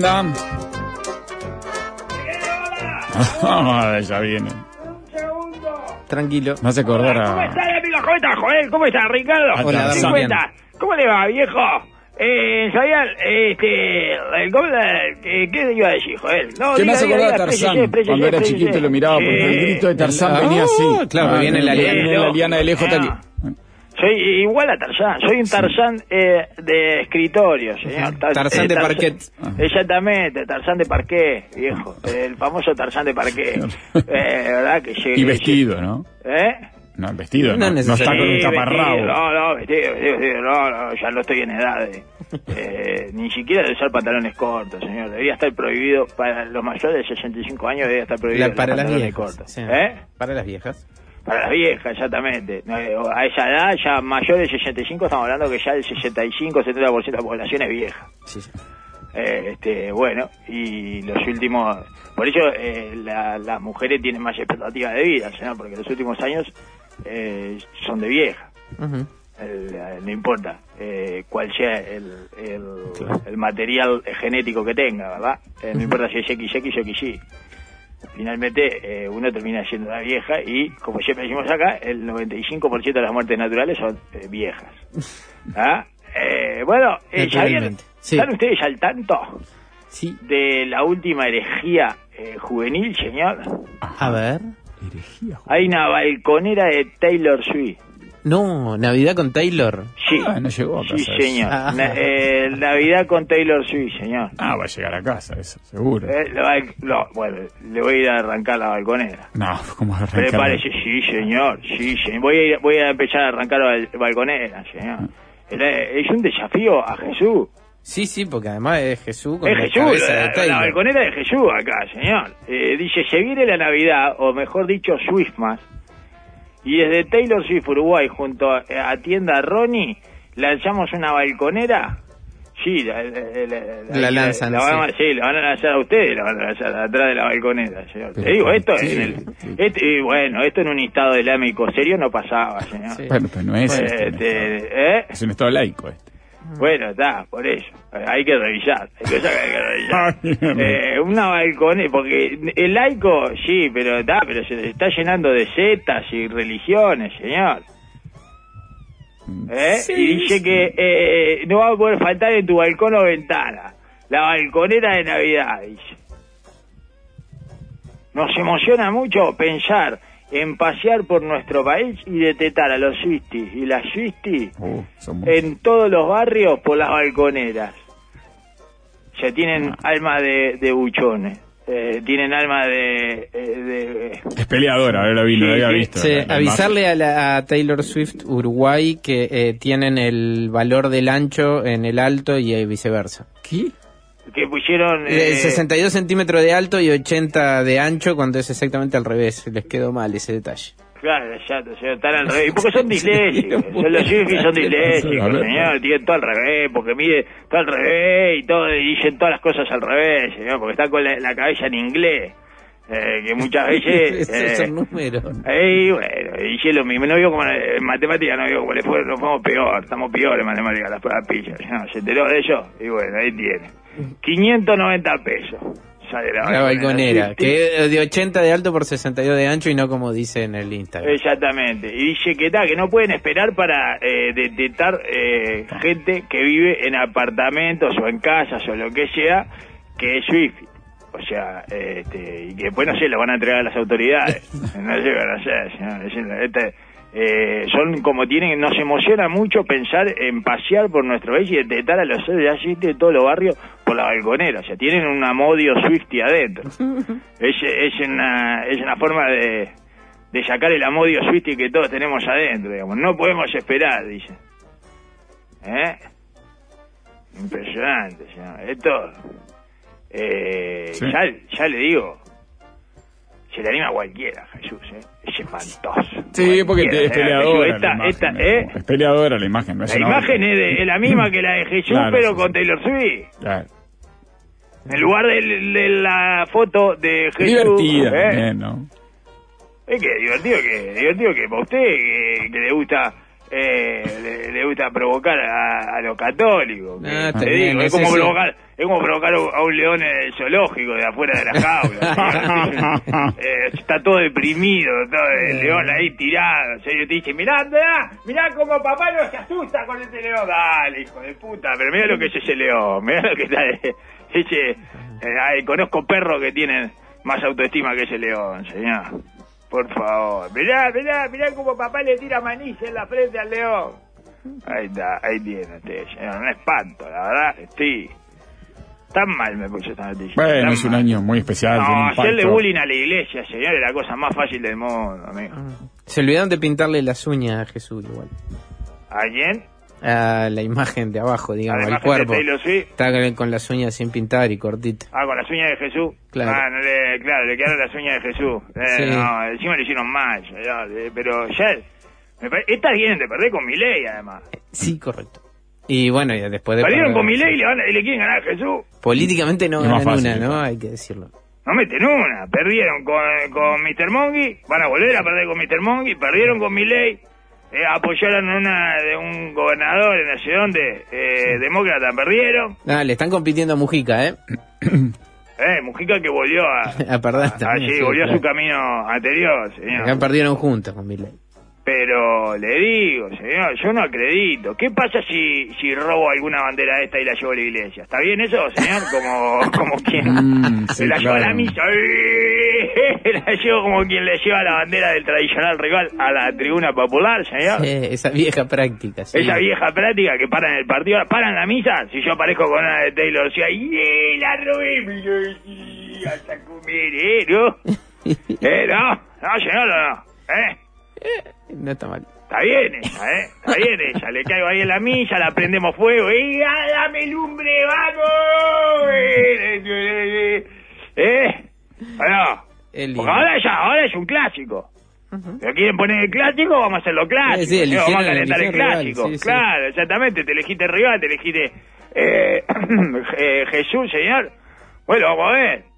¿Cómo le va? ¿Cómo anda? Ah, ya viene. Tranquilo. Me hace acordar ¿Cómo a... estás, amigo? ¿Cómo estás, Joel? ¿Cómo estás, Ricardo? Hola, ¿Qué Damián. cuenta? ¿Cómo le va, viejo? Eh, sabía, este, el- ¿cómo la- ¿qué, ¿qué te iba a decir, Joel? No, ¿Qué me hace acordar a Tarzán? Cuando era chiquito lo miraba porque el grito de Tarzán Ah, venía así. claro, viene la liana. Viene la Soy igual a Tarzán, soy un Tarzán eh, de escritorio, señor. Tar- Tarzán de parquet. Exactamente, Tarzán de parqué, viejo. El famoso Tarzán de parqué. Eh, ¿verdad? Que llegue- Y vestido, ¿no? ¿Eh? No, el vestido, No no, no está con un taparrabo. vestido, No, no, vestido, vestido, vestido, no, no, ya no estoy en edad de, eh, ni siquiera de usar pantalones cortos, señor. Debería estar prohibido, para los mayores de 65 años debería estar prohibido La- los para las pantalones viejas. cortos. sí. ¿Eh? Para las viejas. Para las viejas, exactamente. Eh, A esa edad, ya mayores de 65, estamos hablando que ya el 65-70% de la población es vieja. Sí, sí. Eh, este, bueno, y los últimos, por eso eh, la- las mujeres tienen más expectativa de vida, ¿no? porque los últimos años eh, son de vieja. El- no importa eh, cuál sea el, el, el material genético que tenga, ¿verdad? No importa si es XX o XY. Finalmente eh, uno termina siendo una vieja y, como siempre decimos acá, el 95% de las muertes naturales son eh, viejas. ¿Ah? Eh, bueno, eh, ¿sabían- Naturalmente. Sí. ¿están ustedes al tanto? Sí. de la última herejía eh, juvenil, señor. A ver. Herejía, Hay una balconera de Taylor Swift. No, Navidad con Taylor. Sí, Ah, no llegó a sí, casa. señor. Ah. Na- eh, Navidad con Taylor Swift, señor. Ah, va a llegar a casa, eso, seguro. Eh, lo va- lo- bueno, le voy a ir a arrancar la balconera. No, ¿cómo arrancar? Prepárese, sí, señor. Sí, señor. Voy a, ir- voy a empezar a arrancar la bal- balconera, señor. Era- Es un desafío a Jesús. Sí, sí, porque además es Jesús con Es la Jesús, cabeza la, de la Taylor. balconera de Jesús acá, señor. Eh, dice, se viene la Navidad, o mejor dicho, Swiftmas, y desde Taylor Swift Uruguay, junto a, a tienda Ronnie, lanzamos una balconera. Sí, la, la- La lanzan, van sí. sí, la van a lanzar a ustedes, la van a lanzar atrás de la balconera, señor. Pero Te digo, ¿por esto qué? en el, este- y bueno, esto en un estado islámico serio no pasaba, señor. Sí. Bueno, pero no es Eh, este, este. ¿eh? Es un estado laico este. Bueno, está, por eso. Hay que revisar. Hay cosas que hay que revisar. Eh, una balconera, porque el laico, sí, pero está, pero se está llenando de setas y religiones, señor. ¿Eh? Sí, y dice que eh, no va a poder faltar en tu balcón o ventana. La balconera de Navidad, dice. Nos emociona mucho pensar en pasear por nuestro país y detetar a los Swifties y las Swifties Uh, son muchos. en todos los barrios por las balconeras. Ya tienen alma de, de buchones. Eh, tienen alma de... eh, de- Es peleadora, ahora lo vi, lo había visto. Sí, La- la avisarle a, la, a Taylor Swift Uruguay que eh, tienen el valor del ancho en el alto y eh, viceversa. ¿Qué? Que pusieron... Eh, eh, 62 centímetros de alto y 80 de ancho cuando es exactamente al revés. Les quedó mal ese detalle. Claro, señor, están al revés. Porque son disléxicos. Los Swifties son disléxicos, señor. Tienen todo al revés, porque mide todo al revés y todo, y dicen todas las cosas al revés, señor, porque está con la, la cabeza en inglés. Eh, que muchas veces... Esos eh, son números. Y bueno, y yo lo mismo, no digo como en matemática, no digo como le fue, nos fuimos peor, estamos peor en matemática, las pruebas pillas, no, se enteró de eso, y bueno, ahí tiene. 590 pesos sale la, La balconera, que es de 80 de alto por 62 de ancho y no como dice en el Instagram. Exactamente, y dice que tal, que no pueden esperar para eh, detectar eh, gente que vive en apartamentos o en casas o lo que sea, que es Swift. O sea, este, y que después no sé, lo van a entregar a las autoridades. No sé, señor, es- este, eh, son como tienen, nos emociona mucho pensar en pasear por nuestro país y detectar a los seres de todos los barrios por la balconera. O sea, tienen un amodio Swifty adentro. es, es, una, es una forma de, de sacar el amodio Swifty que todos tenemos adentro, digamos. No podemos esperar, dice. ¿Eh? Impresionante, señor. Esto, eh, Sí. ya, ya le digo, se le anima a cualquiera, Jesús, ¿eh? Es espantoso. Sí, porque es ¿eh? peleadora. Esta, la esta, ¿eh? Es peleadora la imagen. no es La imagen otra. es, de- es la misma que la de Jesús, Claro, pero sí, con. Taylor Swift. Claro. En lugar de, de la foto de Jesús. Divertida ¿eh? también, ¿no? Es que divertido que divertido que para usted que, que le gusta eh, le, le gusta provocar a, a los católicos. Ah, te digo, es como provocar es como provocar a un león en el zoológico de afuera de la jaula. Eh, está todo deprimido, todo el león ahí tirado. En serio, te dice, mirá, mirá, mirá como papá no se asusta con este león. Dale, hijo de puta, pero mirá lo que es ese león, mirá lo que está ese, eh, conozco perros que tienen más autoestima que ese león, señor. Por favor. Mirá, mirá, mirá como papá le tira manilla en la frente al león. Ahí está, ahí tiene usted, señor. Un espanto, la verdad. Sí. Tan mal me puso esta noticia. Bueno, tan es un mal. año muy especial. No, hacerle bullying a la iglesia, señor, es la cosa más fácil del mundo, amigo. Se olvidaron de pintarle las uñas a Jesús igual. ¿A quién? A la imagen de abajo, digamos, imagen cuerpo. Taylor Swift. Está con, las uñas sin pintar y cortita. Ah, con las uñas de Jesús. Claro. Ah, no le, claro, le quedaron las uñas de Jesús. Eh, Sí. No, encima le hicieron mal, ya, eh, pero ya... Me pare- Estas vienen de perder con mi ley, además. Sí, correcto. Y bueno, ya después de... Perdieron con mi ley y le, van a- y le quieren ganar a Jesús. Políticamente no más ganan fácil, una, ¿no? ¿no? Hay que decirlo. No meten una. Perdieron con, con Mr. Monkey. Van a volver a perder con Mr. Monkey. Perdieron con mi ley. Eh, apoyaron una de un gobernador en no sé dónde. Eh, demócrata. Perdieron. Ah, le están compitiendo a Mujica, ¿eh? Eh, Mujica que volvió a... A perder Ah, también, sí, sí, volvió a su camino anterior, señor. Acá perdieron juntos con Milei. Pero le digo, señor, yo no acredito. ¿Qué pasa si, si robo alguna bandera de esta y la llevo a la iglesia? ¿Está bien eso, señor? Como, como quien Mm, sí, la lleva a la misa. ¡Eh! La llevo como quien le lleva la bandera del tradicional rival a la tribuna popular, señor. Eh, esa vieja práctica, sí. Esa vieja práctica que paran el partido, paran la misa, si yo aparezco con una de Taylor Swift, ¡y la robé! sí, hasta comer, ¿eh? ¿No? ¿Eh? ¿No? No, señor, no, no. ¿Eh? No está mal. Está bien esa, ¿eh? Está bien esa. Le caigo ahí en la milla, la prendemos fuego. ¡Y ah, dame lumbre, vamos! Eh. ¿O no? Es lindo. Porque ahora ya, ahora es un clásico. ¿Pero quieren poner el clásico? Vamos a hacerlo clásico. Sí, sí. Vamos a calentar el rival, clásico. sí, sí. claro, exactamente. Te elegiste el rival, te elegiste eh, eh, Jesús, señor. Bueno, vamos a ver.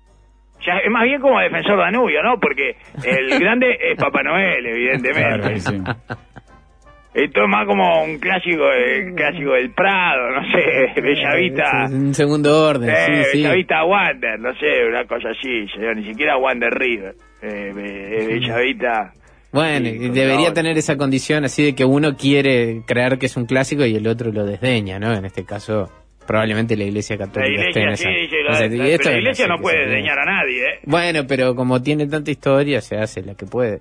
Ya, es más bien como defensor Danubio, ¿no? Porque el grande es Papá Noel, evidentemente. Claro, ahí sí. Esto es más como un clásico, eh, clásico del Prado, no sé, Bellavista. Es un segundo orden, Eh, sí, sí. Bellavista Wander, no sé, una cosa así, señor, ni siquiera Wander River. Eh, Be- eh, Bellavista. Bueno, Sí, debería tener esa condición así de que uno quiere creer que es un clásico y el otro lo desdeña, ¿no? En este caso, probablemente la Iglesia La Católica esté en iglesia, sí, esa. o la, sea, la- y pero esto la es iglesia no puede dañar a nadie, ¿eh? Bueno, pero como tiene tanta historia, se hace la que puede.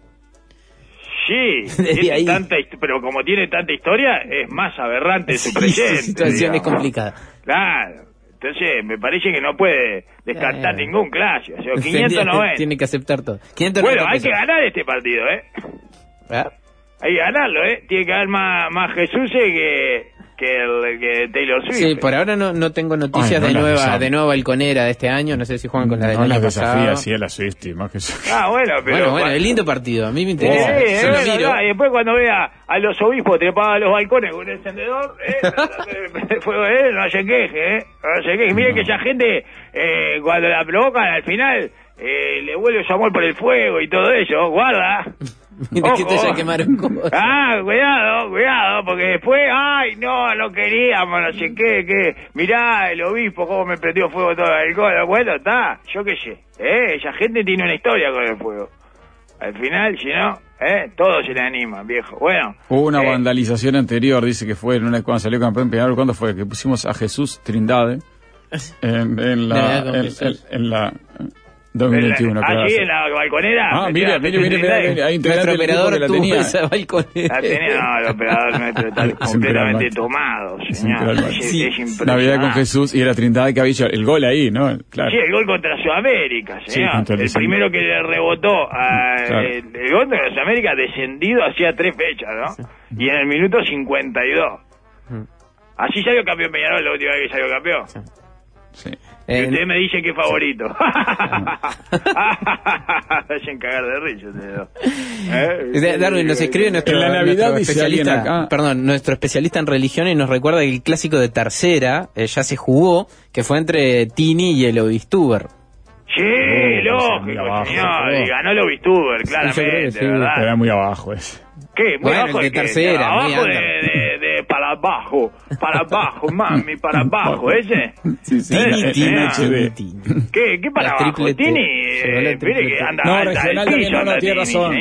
Sí, tiene ahí. tanta pero como tiene tanta historia, es más aberrante su Sí, presente. su situación es complicada. Claro. Entonces, me parece que no puede descartar Eh. ningún clásico. O sea, Tiene- 590. Tiene que aceptar todo. 590 Bueno, hay que ganar este partido, ¿eh? ¿Ah? Hay que ganarlo, ¿eh? Tiene que haber más, más Jesús que, que, el, que Taylor Swift. Sí, por ahora no, no tengo noticias Ay, no de nueva de nueva balconera de este año. No sé si juegan con la del no año pasado. así a la Swifty, más que eso. Ah, bueno, pero... bueno, bueno, es lindo partido. A mí me Sí, interesa. es Yo lo verdad, miro. Y después cuando vea a los obispos trepados a los balcones con un encendedor, ¿eh? Fuego, ¿eh? no se queje, ¿eh? No se queje. Miren que esa gente, eh, cuando la provocan al final, eh, le vuelve su amor por el fuego y todo eso. Guarda. Mira que te Ojo. ya quemaron cosas. Ah, cuidado, cuidado, porque después, ay, no, no queríamos, no sé qué, qué. Mirá, el obispo, cómo me prendió fuego todo el alcohol. Bueno, está, yo qué sé. Eh, esa gente tiene una historia con el fuego. Al final, si no, eh, todos se le animan, viejo. Bueno. Hubo una eh, vandalización anterior, dice que fue en una, cuando salió campeón Peñarol, ¿cuándo fue? Que pusimos a Jesús Trindade en, en la, en, en- en la 2021. Ah, sí, hace. en la balconera. Ah, Metía mire, mire, mire, mire, mire, hay integrante Nuestro operador la tenía. esa balconera. La tenía, no, el operador nuestro está completamente tomado, señor. Es, Sí. es impresionante. Navidad con Jesús y era Trindade había hecho el gol ahí, ¿no? Claro. Sí, el gol contra Sudamérica, señor. el primero que le rebotó a, Claro. el, el gol contra Sudamérica descendido hacía tres fechas, ¿no? Y en el minuto 52. Mm. Así salió campeón Peñarol la última vez que salió campeón. Sí. Y Eh, usted me dice que es favorito. Hacen cagar de risa ustedes dos. ¿Eh? De- Darwin nos escribe nuestro, En la Navidad nuestro especialista, acá- perdón, nuestro especialista en religión y nos recuerda que el clásico de tercera eh, ya se jugó, que fue entre Tini y el Obistuber. Sí, muy lógico, abajo, señor. ganó creo que claramente, sí. ¿verdad? Era muy abajo ese. ¿Qué? Muy Bueno, abajo el tercera, abajo de, de para abajo, para abajo, mami, para abajo, ese. Sí, sí. Tini. Tini, Tini. ¿Qué? ¿Qué para La abajo? Tini, eh, mire que anda No, alta regional también, no, no, tiene razón.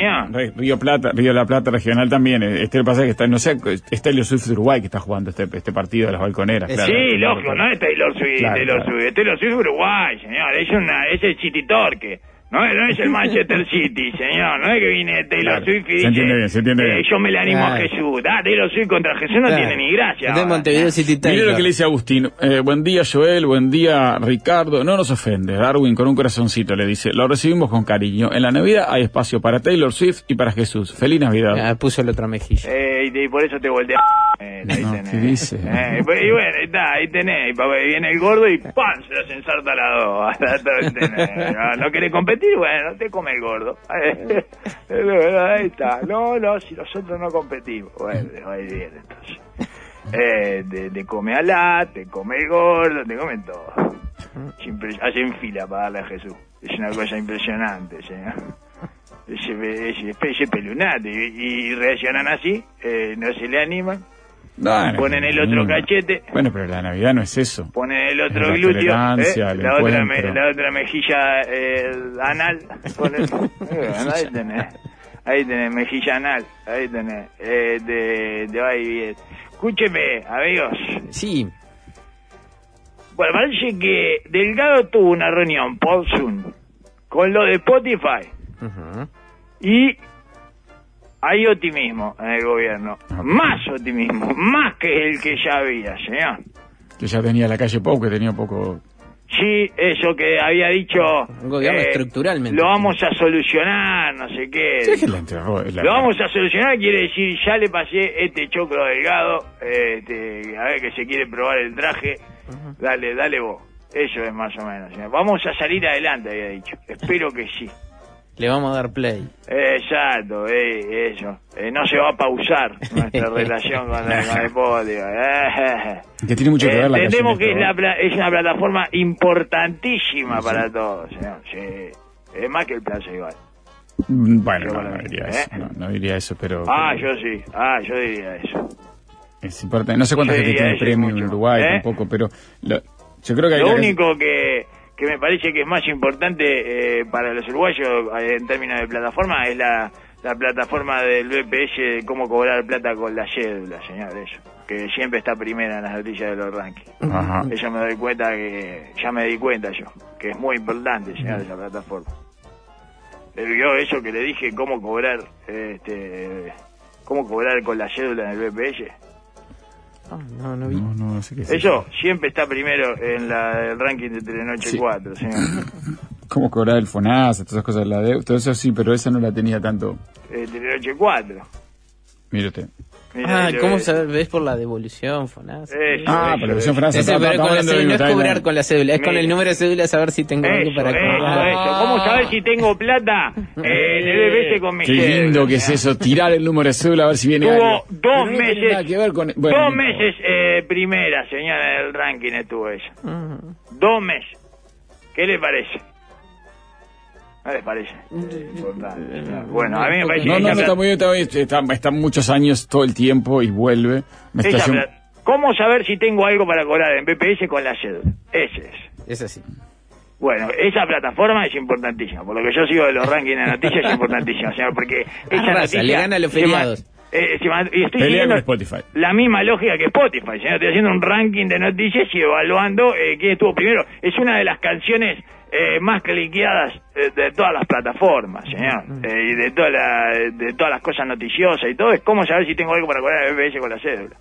Río Plata, Río de la Plata regional también. eh, Este pasa que está, no sé, es Taylor Swift de Uruguay que está jugando este, este partido de las balconeras. Sí, claro. Sí, lógico, no es Taylor Swift, Taylor. Swift, Taylor Swift Uruguay, señor, es una, es el City Torque. No, es- no es el Manchester City, señor. No es que viene Taylor Claro, Swift y se dice, entiende bien, se entiende eh, bien. yo me le animo a. Jesús. Ah, Taylor Swift contra Jesús no Claro. tiene ni gracia. De. Montevideo City Mire lo que le dice Agustín. Eh, buen día, Joel. Buen día, Ricardo. No nos ofende. Darwin con un corazoncito le dice. Lo recibimos con cariño. En la Navidad hay espacio para Taylor Swift y para Jesús. Feliz Navidad. Ah, puso la otra mejilla. Eh, y, y por eso te voltea. Eh, ahí No, tenés. ¿qué dice? Eh, y, bueno, ahí está, ahí tenés. Y viene el gordo y ¡pam! Se las ensarta a las dos. Ahí tenés. No, ¿No querés competir? Bueno, te come el gordo. Ahí está. No, no, si nosotros no competimos. Bueno, ahí viene entonces. Eh, te, te come alá, te come el gordo, te comen todo. Hacen fila para darle a Jesús. Es una cosa impresionante, señor. Ese pelunate. Y, y reaccionan así, eh, no se le animan, No, no, ponen el otro no. cachete, Bueno, pero la Navidad no es eso. ponen el otro la glúteo, eh, la, otra me- la otra mejilla eh, anal. ponen- eh, ahí tenés. Ahí tenés, mejilla anal. Ahí tenés. Eh, de, de viene. Escúcheme, amigos. Sí, Bueno, parece que Delgado tuvo una reunión por Zoom con lo de Spotify Ujú. y hay optimismo en el gobierno. Ah, Más optimismo, más que el que ya había, señor. Que ya tenía la calle Pau, que tenía poco... Sí, eso que había dicho... eh, Un gobierno estructuralmente. Lo vamos a solucionar, no sé qué. Sí, es que la enterró. la- Lo vamos a solucionar quiere decir, ya le pasé este choclo delgado, este, a ver que se quiere probar el traje, dale, dale vos. Eso es más o menos. señor. Vamos a salir adelante, había dicho. Espero que sí. Le vamos a dar play. Exacto, eh, eso. Eh, no se va a pausar nuestra relación con el, con el podio. Eh, Que tiene mucho que ver la Entendemos que es, la pla- es una plataforma importantísima para todos. Sí. Es más que el plazo igual. Mm, Bueno, no, diría ¿eh? eso. No, no diría eso, pero... Ah, pero yo sí. Ah, yo diría eso. Es importante. No sé cuánta Sí, gente tiene premio en. Uruguay ¿Eh? tampoco, pero... lo- yo creo que hay Lo único que, que me parece que es más importante eh, para los uruguayos eh, en términos de plataforma es la, la plataforma del BPS de cómo cobrar plata con la cédula, señor, eso. Que siempre está primera en las noticias de los rankings. Ajá. Eso me doy cuenta que, ya me di cuenta yo, que es muy importante, señor, esa plataforma. Eh, Yo eso que le dije, cómo cobrar, este, cómo cobrar con la cédula en el BPS. Ah, no, no vi. No, no, no sé qué es Eso siempre está primero en la, el ranking de Telenoche Sí. 4, señor. Cómo cobrar el FONASA, todas esas cosas, la de, todo eso sí, pero esa no la tenía tanto. Eh, Telenoche 4. Mire usted. Ah, ¿cómo eh, sabes? ¿Ves por la devolución, Fonasa? Ah, pero la. Ese, estamos- pero con la cédula, no es cobrar con la cédula, es con el número de cédula saber si tengo algo para eso, cobrar. eso. ¿Cómo saber si tengo plata eh, el BBC con mi Qué cédula, lindo que es eso, tirar el número de cédula a ver si viene Tuvo algo. dos meses, nada que ver con... bueno, dos meses eh, primera, señora, en el ranking estuvo ella. Ujú. Dos meses. ¿Qué le parece? ¿No le parece? Eh, importante, señor. Bueno, a mí me parece No, que no, no, está muy bien, está, muy bien, está, muchos años todo el tiempo y vuelve. Me ¿Cómo saber si tengo algo para cobrar en BPS con la cédula? Ese es. Es así. Bueno, esa plataforma es importantísima. Por lo que yo sigo de los rankings de noticias, es importantísima, señor, porque esa Arrasa, noticia... le gana a los feriados. Eh, y estoy Pelea siguiendo con Spotify. la misma lógica que Spotify, señor. Estoy haciendo un ranking de noticias y evaluando eh, quién estuvo primero. Es una de las canciones eh, más cliqueadas eh, de todas las plataformas, señor. Eh, y de, toda la- de todas las cosas noticiosas y todo. Es como saber si tengo algo para cobrar el BBS con la cédula.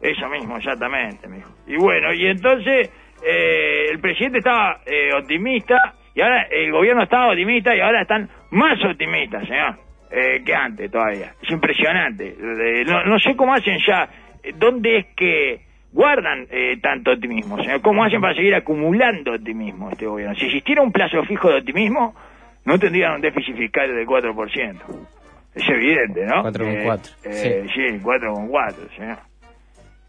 Eso mismo, exactamente, mijo. Y bueno, y entonces eh, el presidente estaba eh, optimista y ahora el gobierno estaba optimista y ahora están más optimistas, señor, eh, que antes todavía. Es impresionante. Eh, no, no sé cómo hacen ya, eh, dónde es que guardan eh, tanto optimismo, señor. ¿Cómo hacen para seguir acumulando optimismo este gobierno? Si existiera un plazo fijo de optimismo, no tendrían un déficit fiscal del 4%. Es evidente, ¿no? 4,4, Eh, sí, 4,4, señor.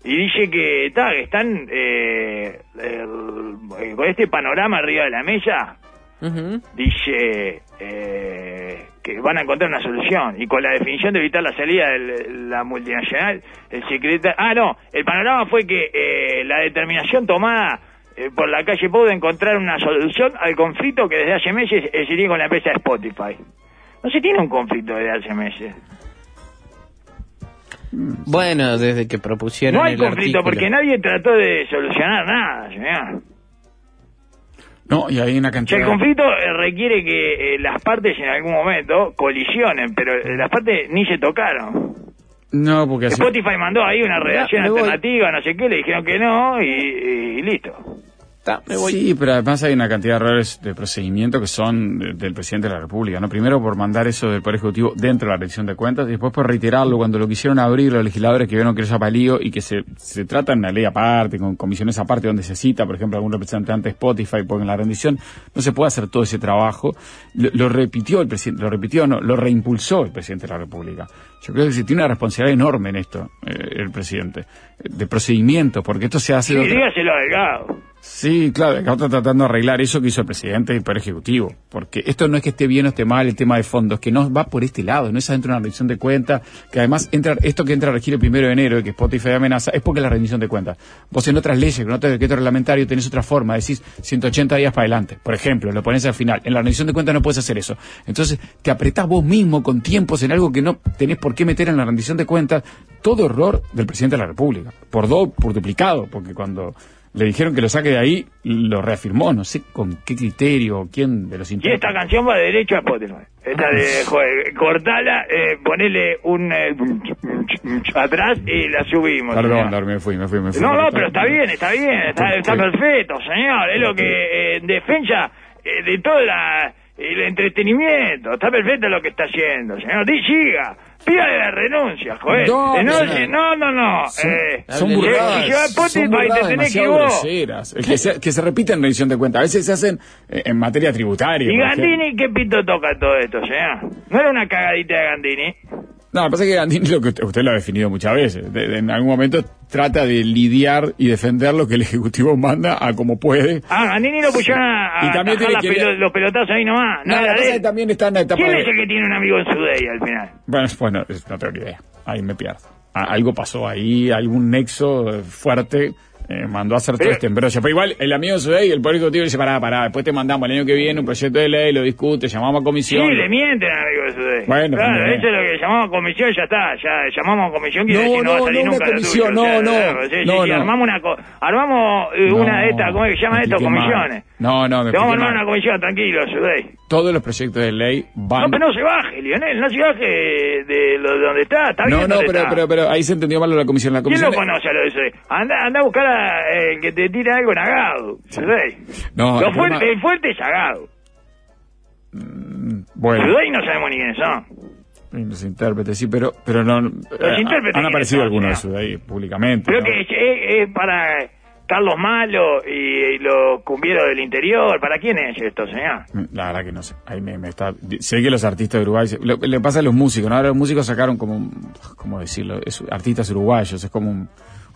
Y dice que, ta, que están eh, el- con este panorama arriba de la mesa, dice eh, que van a encontrar una solución y con la definición de evitar la salida de la multinacional el secretario ah no el panorama fue que eh, la determinación tomada eh, por la calle Pou de encontrar una solución al conflicto que desde hace meses se tiene con la empresa Spotify no se tiene un conflicto desde hace meses Bueno, desde que propusieron no hay el conflicto artículo. porque nadie trató de solucionar nada señor. No, y hay una O sea, cantidad... el conflicto eh, requiere que eh, las partes en algún momento colisionen, pero eh, las partes ni se tocaron. No, porque así... Spotify mandó ahí una redacción voy. alternativa, no sé qué, le dijeron que no y, y listo. Ta, me voy. Sí, pero además hay una cantidad de errores de procedimiento que son de- del presidente de la República, ¿no? Primero por mandar eso del Poder Ejecutivo dentro de la rendición de cuentas y después por reiterarlo cuando lo quisieron abrir los legisladores que vieron que era palío y que se, se trata en una ley aparte, con comisiones aparte donde se cita, por ejemplo, algún representante de Spotify, porque en la rendición no se puede hacer todo ese trabajo. Lo, lo repitió el presidente, lo repitió, no, lo reimpulsó el presidente de la República. Yo creo que se tiene una responsabilidad enorme en esto, eh, el presidente, de procedimiento, porque esto se hace Sí, de otra- dígaselo a Delgado. Sí, claro, acá está tratando de arreglar eso que hizo el presidente y el Poder Ejecutivo. Porque esto no es que esté bien o esté mal el tema de fondos, que no va por este lado, no es adentro de una rendición de cuentas, que además entra, esto que entra a regir el primero de enero, y que Spotify amenaza, es porque es la rendición de cuentas. Vos en otras leyes, con otro decreto reglamentario, tenés otra forma, decís 180 días para adelante. Por ejemplo, lo pones al final. En la rendición de cuentas no puedes hacer eso. Entonces, te apretás vos mismo con tiempos en algo que no tenés por qué meter en la rendición de cuentas. Todo error del presidente de la República. Por do, por duplicado, porque cuando le dijeron que lo saque de ahí, lo reafirmó, no sé con qué criterio, quién de los Y esta canción va derecho a Spotify. Esta de, joder, cortala, eh, ponele un eh, atrás y la subimos. Perdón, señor. Me fui, me fui, me fui. No, no, pero está bien, está bien, está, está perfecto, señor. Es lo que eh, en defensa eh, de todo la, el entretenimiento. Está perfecto lo que está haciendo, señor. Di, siga. Pídale la renuncia, joder. No, Eh, no, eh, no, no, no. Son, eh, son hable- burradas, son burradas demasiado groseras, eh, que se, que se repiten en rendición de cuentas. A veces se hacen eh, en materia tributaria. ¿Y. Gandini qué pito toca todo esto, señor? ¿No era una cagadita de Gandini? No, lo que pasa es que Gandini, lo que usted, usted lo ha definido muchas veces, de- de- en algún momento trata de lidiar y defender lo que el Ejecutivo manda a como puede. Ah, Gandini lo pusieron a, Y también tiene las que- pelo- los pelotazos ahí nomás. No, la de también está en la etapa ¿Quién de- es el que tiene un amigo en su day al final? Bueno, bueno, no tengo ni idea. Ahí me pierdo. A- algo pasó ahí, algún nexo fuerte eh, mandó a hacer todo Pero- este embrollo. Pero igual, el amigo de y el Poder Ejecutivo dice, pará, pará, después te mandamos el año que viene un proyecto de ley, lo discute, llamamos a Sí, comisión. le mienten al amigo de su day. Bueno, claro, eso es lo que llamamos comisión, ya está. Ya llamamos a comisión, quiere No, decir no, va a no, salir no, nunca comisión, tuyo, o sea, no, no, sí, sí, no, sí, no. armamos una, co- armamos eh, No, una de estas, ¿cómo es que se llama esto? mal. Comisiones. No, no, me Te vamos a armar mal. una comisión, tranquilo, Sudey. Todos los proyectos de ley van... No, pero no se baje, Lionel, no se baje de, lo, de donde está, está No, bien no, donde pero, pero, pero ahí se entendió mal la comisión. La ¿Quién comisión lo conoce a lo de Sudey? Anda, anda a buscar a eh, el que te tire algo en Agado, Sudey. No, Lo el fuerte, problema- el fuerte es Agado. Bueno, Sudey no sabemos ni quiénes son. los intérpretes, sí, pero, pero no... eh, intérpretes han aparecido son, algunos de ahí públicamente. Creo ¿no? que es, es- es para Carlos Malo y, y los cumbieros del interior. ¿Para quién es esto, señor? La verdad que no sé. Ahí me, me está, sé que los artistas de Uruguay, lo- le pasa a los músicos, ¿no? Ahora los músicos sacaron como, ¿cómo decirlo? Es, artistas uruguayos, es como un,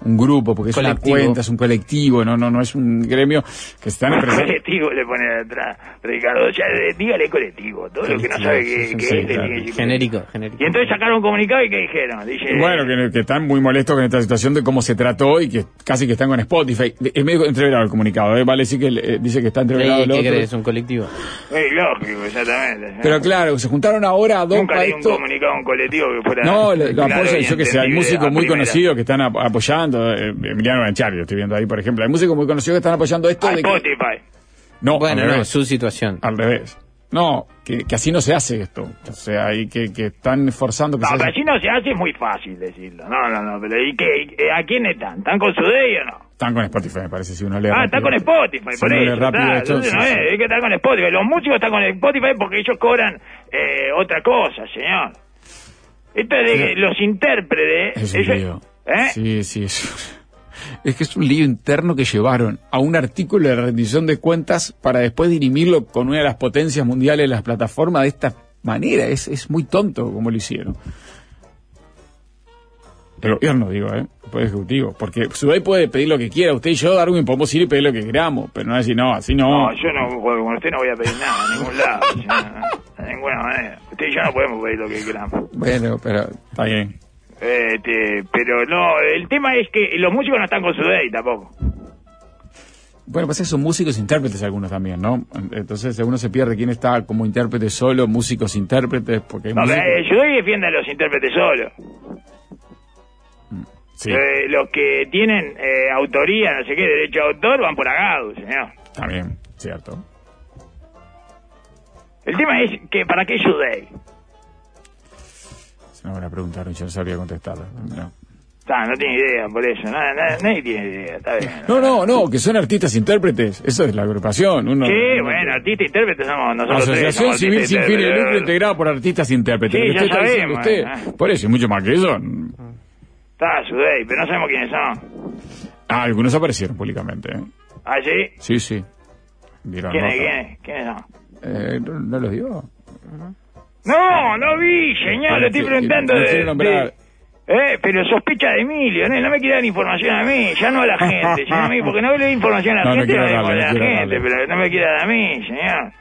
un grupo, porque es Colectivo. una cuenta, es un colectivo, no, no, no es un gremio que se están expresando. colectivo le pone atrás, Ricardo. Ya, eh, dígale colectivo. Todo lo que no sabe sí, que, sí, que sí, es, le claro. tiene que decir Genérico, genérico. Y entonces sacaron un comunicado y ¿qué dijeron? Dice, Bueno, que, que están muy molestos con esta situación de cómo se trató y que casi que están con Spotify. Es medio entreverado el comunicado, ¿eh? Vale, sí que eh, dice que está entreverado el ¿Qué otro. crees? ¿Un colectivo? Es lógico, exactamente. Pero claro, se juntaron ahora dos Nunca para leí un esto. comunicado a un colectivo que fuera... No, lo, lo claro yo que sé, hay músicos a muy primera. conocidos que están ap- apoyando, eh, Emiliano Banchari, estoy viendo ahí, por ejemplo, hay músicos muy conocidos que están apoyando esto A de que- Spotify. No, Bueno, no, su situación. al revés. No, que, que así no se hace esto. O sea, hay que, que están forzando que No, se pero si no se hace es muy fácil decirlo. No, no, no, pero ¿y qué? ¿Y ¿A quién están? ¿Están con su day o no? Están con Spotify, me parece, si uno lee Ah, está rápido. con Spotify, Si por uno lee eso. rápido está. Entonces no sí. es, es que están con Spotify. Los músicos están con Spotify porque ellos cobran eh, otra cosa, señor. Esto es de Sí. los intérpretes. Es un ellos-. ¿Eh? Sí, sí, es, Es que es un lío interno que llevaron a un artículo de rendición de cuentas para después dirimirlo con una de las potencias mundiales de las plataformas de esta manera. Es, es muy tonto como lo hicieron. El gobierno, digo, ¿eh? El Poder Ejecutivo. Porque Subay puede pedir lo que quiera. Usted y yo, Darwin, podemos ir y pedir lo que queramos. Pero no decir, no, así no. No, yo no, con usted no voy a pedir nada, a ningún lado. de ninguna manera. Usted y yo no podemos pedir lo que queramos. Bueno, pero está bien. Este, pero no, el tema es que los músicos no están con su tampoco. Bueno, pues son músicos e intérpretes algunos también, ¿no? Entonces uno se pierde quién está como intérprete solo, músicos intérpretes, porque hay No, músicos- eh, Juday defiende a los intérpretes solos. Sí, Eh, los que tienen eh, autoría, no sé qué, derecho de autor, van por agado, señor. también, cierto. El tema es que, ¿para qué Juday? Es una buena pregunta, yo no sabría contestarla. No. Ah, no tiene idea, por eso. Nada, nada- nadie tiene idea, está bien. no, no, no, que son artistas intérpretes. Eso es la agrupación. Uno, Sí, uno- bueno, artista e intérprete somos nosotros tres. Asociación somos Civil artistas sin fin de lucro intérpretes. integrada por artistas intérpretes. Sí, Lo que ya usted está diciendo sabemos, usted, eh. por eso, y mucho más que eso. Está Juday, pero no sabemos quiénes son. Ah, algunos aparecieron públicamente. ¿eh? ¿Ah, sí? Sí, sí. ¿Quiénes, quiénes? ¿Quiénes son? Eh, ¿no, no los dio? No, no vi, señor, le estoy preguntando no de... de- Eh, pero sospecha de Emilio, ¿no? No me quiere dar información a mí, ya no a la gente, sino a mí, porque no le doy información a la No, no gente, doy darle, a la no quiero gente, darle. pero no me quiere dar a mí, señor.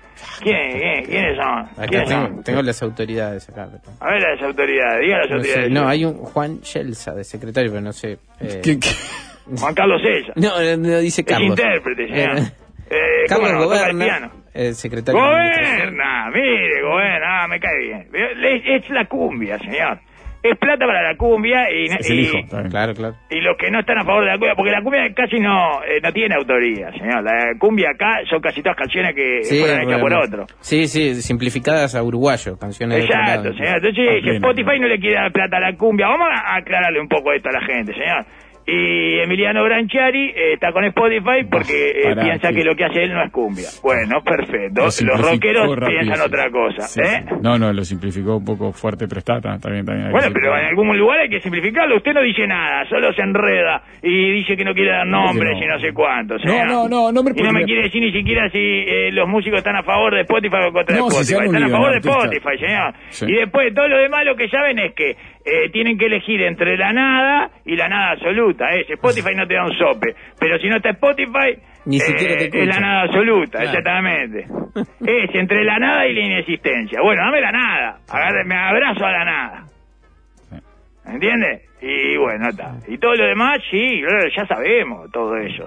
¿Quién, quién, ¿Quiénes son? Acá ¿Quiénes tengo, son? tengo las autoridades acá. pero- A ver las autoridades, diga las no, sé, autoridades. no, hay un Juan Shelsa de secretario, pero no sé. eh, ¿Qué- qué? Juan Carlos César. No, no, no dice Es Carlos. intérprete, señor. Eh, Eh, ¿cómo Carlos no? Goberna. Eh, secretario. de. Goberna, mire, goberna, ah, me cae bien. Es, es la cumbia, señor. Es plata para la cumbia y, Es el y- hijo. Claro, claro. y los que no están a favor de la cumbia, porque la cumbia casi no eh, no tiene autoría, señor. La cumbia acá son casi todas canciones que fueron hechas por otro. Sí, sí, simplificadas a uruguayo, canciones Exacto, señor. Entonces, Ah, bien, Spotify bien. no le quiere dar plata a la cumbia, vamos a aclararle un poco esto a la gente, señor. Y Emiliano Branchiari eh, está con Spotify porque eh, Pará, piensa sí. que lo que hace él no es cumbia. Bueno, perfecto. Lo Los rockeros rapidísimo. piensan otra cosa, Sí, ¿eh? sí. No, no, lo simplificó un poco fuerte, pero está, bien. hay Bueno, pero en algún lugar hay que simplificarlo. Usted no dice nada, solo se enreda y dice que no quiere dar nombres no? y no sé cuánto. señor. No, no, no, nombre Y no me quiere decir ni siquiera si eh, los músicos están a favor de Spotify o contra No, Spotify. están a favor ¿no? de. Spotify, señor. Y después, todo lo demás lo que saben es que eh, tienen que elegir entre la nada y la nada absoluta. Es, Spotify no te da un sope, pero si no está Spotify, Ni siquiera te eh, es la nada absoluta, Claro. exactamente. es entre la nada y la inexistencia. Bueno, dame la nada, Agarre- me abrazo a la nada. ¿Entiendes? Y bueno, está. Y todo lo demás, sí, ya sabemos todo eso.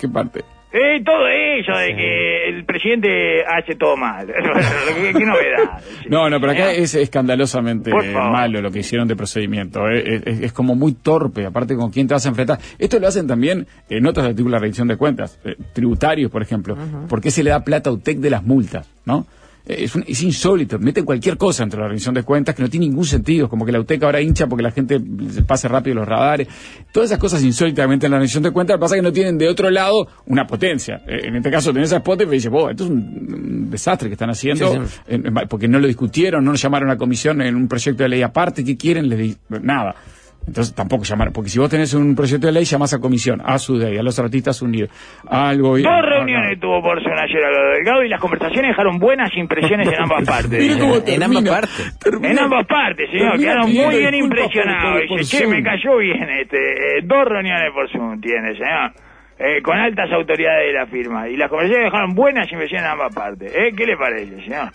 ¿Qué parte? Eh, todo eso de que el presidente hace todo mal. ¿Qué, qué novedad? No, no, pero acá es escandalosamente malo lo que hicieron de procedimiento. eh, Es, es- es como muy torpe, aparte con quién te vas a enfrentar. Esto lo hacen también en otros artículos de la rendición de cuentas, eh, tributarios, por ejemplo. ¿Por qué se le da plata a UTEC de las multas? ¿No? Es, un- es insólito, meten cualquier cosa entre la rendición de cuentas que no tiene ningún sentido, como que la UTEC ahora hincha porque la gente se pase rápido los radares. Todas esas cosas insólitamente en la rendición de cuentas, lo que pasa es que no tienen de otro lado una potencia. Eh, En este caso tenés a Spotify y dices, "Bo, esto es un, desastre que están haciendo, Sí, sí. porque no lo discutieron, no lo llamaron a comisión en un proyecto de ley aparte, ¿qué quieren? Les di- nada. Entonces tampoco llamaron, porque si vos tenés un proyecto de ley, llamás a comisión, a SUDEI, a los artistas unidos, al gobierno. Dos reuniones tuvo por Zona ayer a lo delgado y las conversaciones dejaron buenas impresiones en ambas partes. Mira cómo En ambas partes. Termina- En ambas partes, señor, termina quedaron muy bien impresionados. por- por Dice, che, me cayó bien este, eh, dos reuniones por Zoom tiene, señor. Eh, con altas autoridades de la firma. Y las conversaciones dejaron buenas impresiones en ambas partes. ¿Eh? ¿Qué le parece, señor?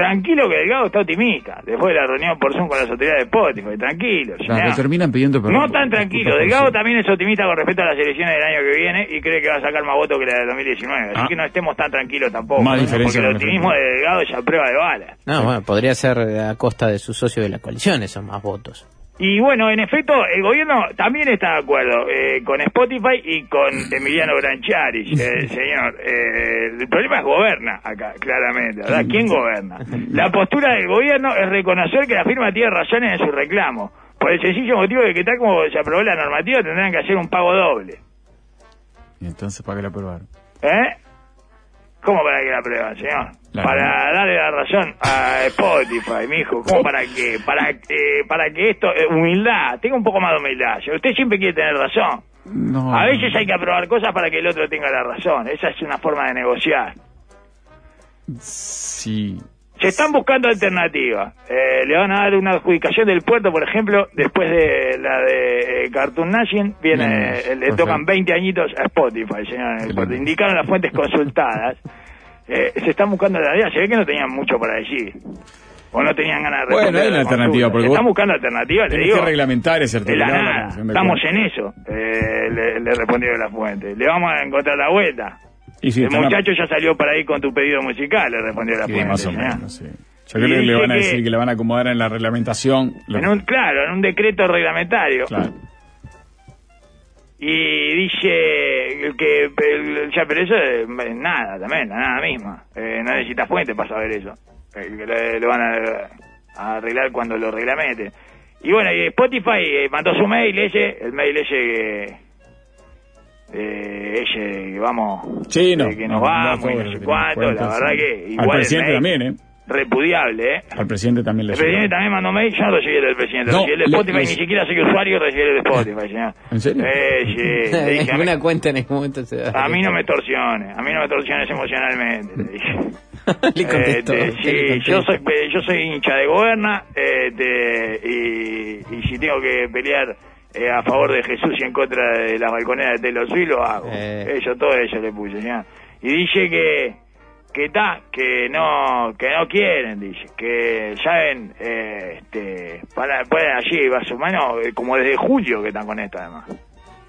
Tranquilo que Delgado está optimista. Después de la reunión por Zoom con las autoridades de Spotify. Tranquilo, Claro, terminan pidiendo perdón. No tan tranquilo. Delgado también es optimista con respecto a las elecciones del año que viene y cree que va a sacar más votos que la del 2019. Así Ah. que no estemos tan tranquilos tampoco. Más ¿no? diferencia Porque el optimismo de. Delgado ya prueba de bala. No, bueno, podría ser a costa de su socio de la coalición esos más votos. Y bueno, en efecto, el gobierno también está de acuerdo eh, con Spotify y con Emiliano Branchiari, eh, señor. Eh, el problema es goberna acá, claramente, ¿verdad? ¿Quién goberna? La postura del gobierno es reconocer que la firma tiene razones en su reclamo, por el sencillo motivo de que tal como se aprobó la normativa tendrán que hacer un pago doble. Y entonces, ¿para qué la aprobaron? ¿Eh? ¿Cómo para que la prueban, señor? La- para darle la razón a Spotify, mijo. ¿Cómo para qué? Para que, para que esto, eh, humildad, tenga un poco más de humildad. Usted siempre quiere tener razón. No, A veces hay que aprobar cosas para que el otro tenga la razón. Esa es una forma de negociar. Sí. Se están buscando alternativas. Eh, le van a dar una adjudicación del puerto, por ejemplo, después de la de eh, Cartoon Nation, viene, eh, le tocan 20 añitos a Spotify, señor. en el Qué puerto. lindo. Indicaron las fuentes consultadas. Eh, se están buscando alternativas. Se ve que no tenían mucho para decir. O no tenían ganas de Bueno, hay una alternativa, porque están buscando alternativas, le digo. que reglamentar ese estamos en eso, eh, le, le respondieron la fuente. Le vamos a encontrar la vuelta. Y sí, el muchacho ya salió para ahí con tu pedido musical, le respondió la Sí, fuente. más o menos, sí. Yo creo que le van a que- decir que le van a acomodar en la reglamentación. En un, claro, en un decreto reglamentario. Claro. Y dice que, ya, pero eso es nada también, la nada misma. Eh, no necesita fuente para saber eso. Eh, que le, le van a, a arreglar cuando lo reglamente. Y bueno, y Spotify eh, mandó su mail ese, el mail ese que... Eh, ese que vamos... Sí, no. de que no, nos no, vamos todo y no sé cuánto, la verdad que... Al Igual el presidente también, ¿eh? Repudiable, ¿eh? Al presidente también le El llegó. presidente también mandó mail, yo no recibí el del presidente, No, recibí el de Spotify, le- ni siquiera soy usuario, recibí el de Spotify, señor. ¿En serio? Eh, sí, le dije, mí, Una cuenta en el momento se da. a mí no me torsiones, a mí no me torsiones emocionalmente, le dije. le contestó. Este, ¿qué le sí, yo soy, yo soy hincha de Goberna, este, y, y si tengo que pelear eh, a favor de Jesús y en contra de las balconeras de Swift, lo hago. Eh. Eso, todo eso le puse, señor. Y dice que, que está, que no, que no quieren, dice, que saben, eh, este, para, pueden allí, va su mano, eh, como desde julio que están con esto además.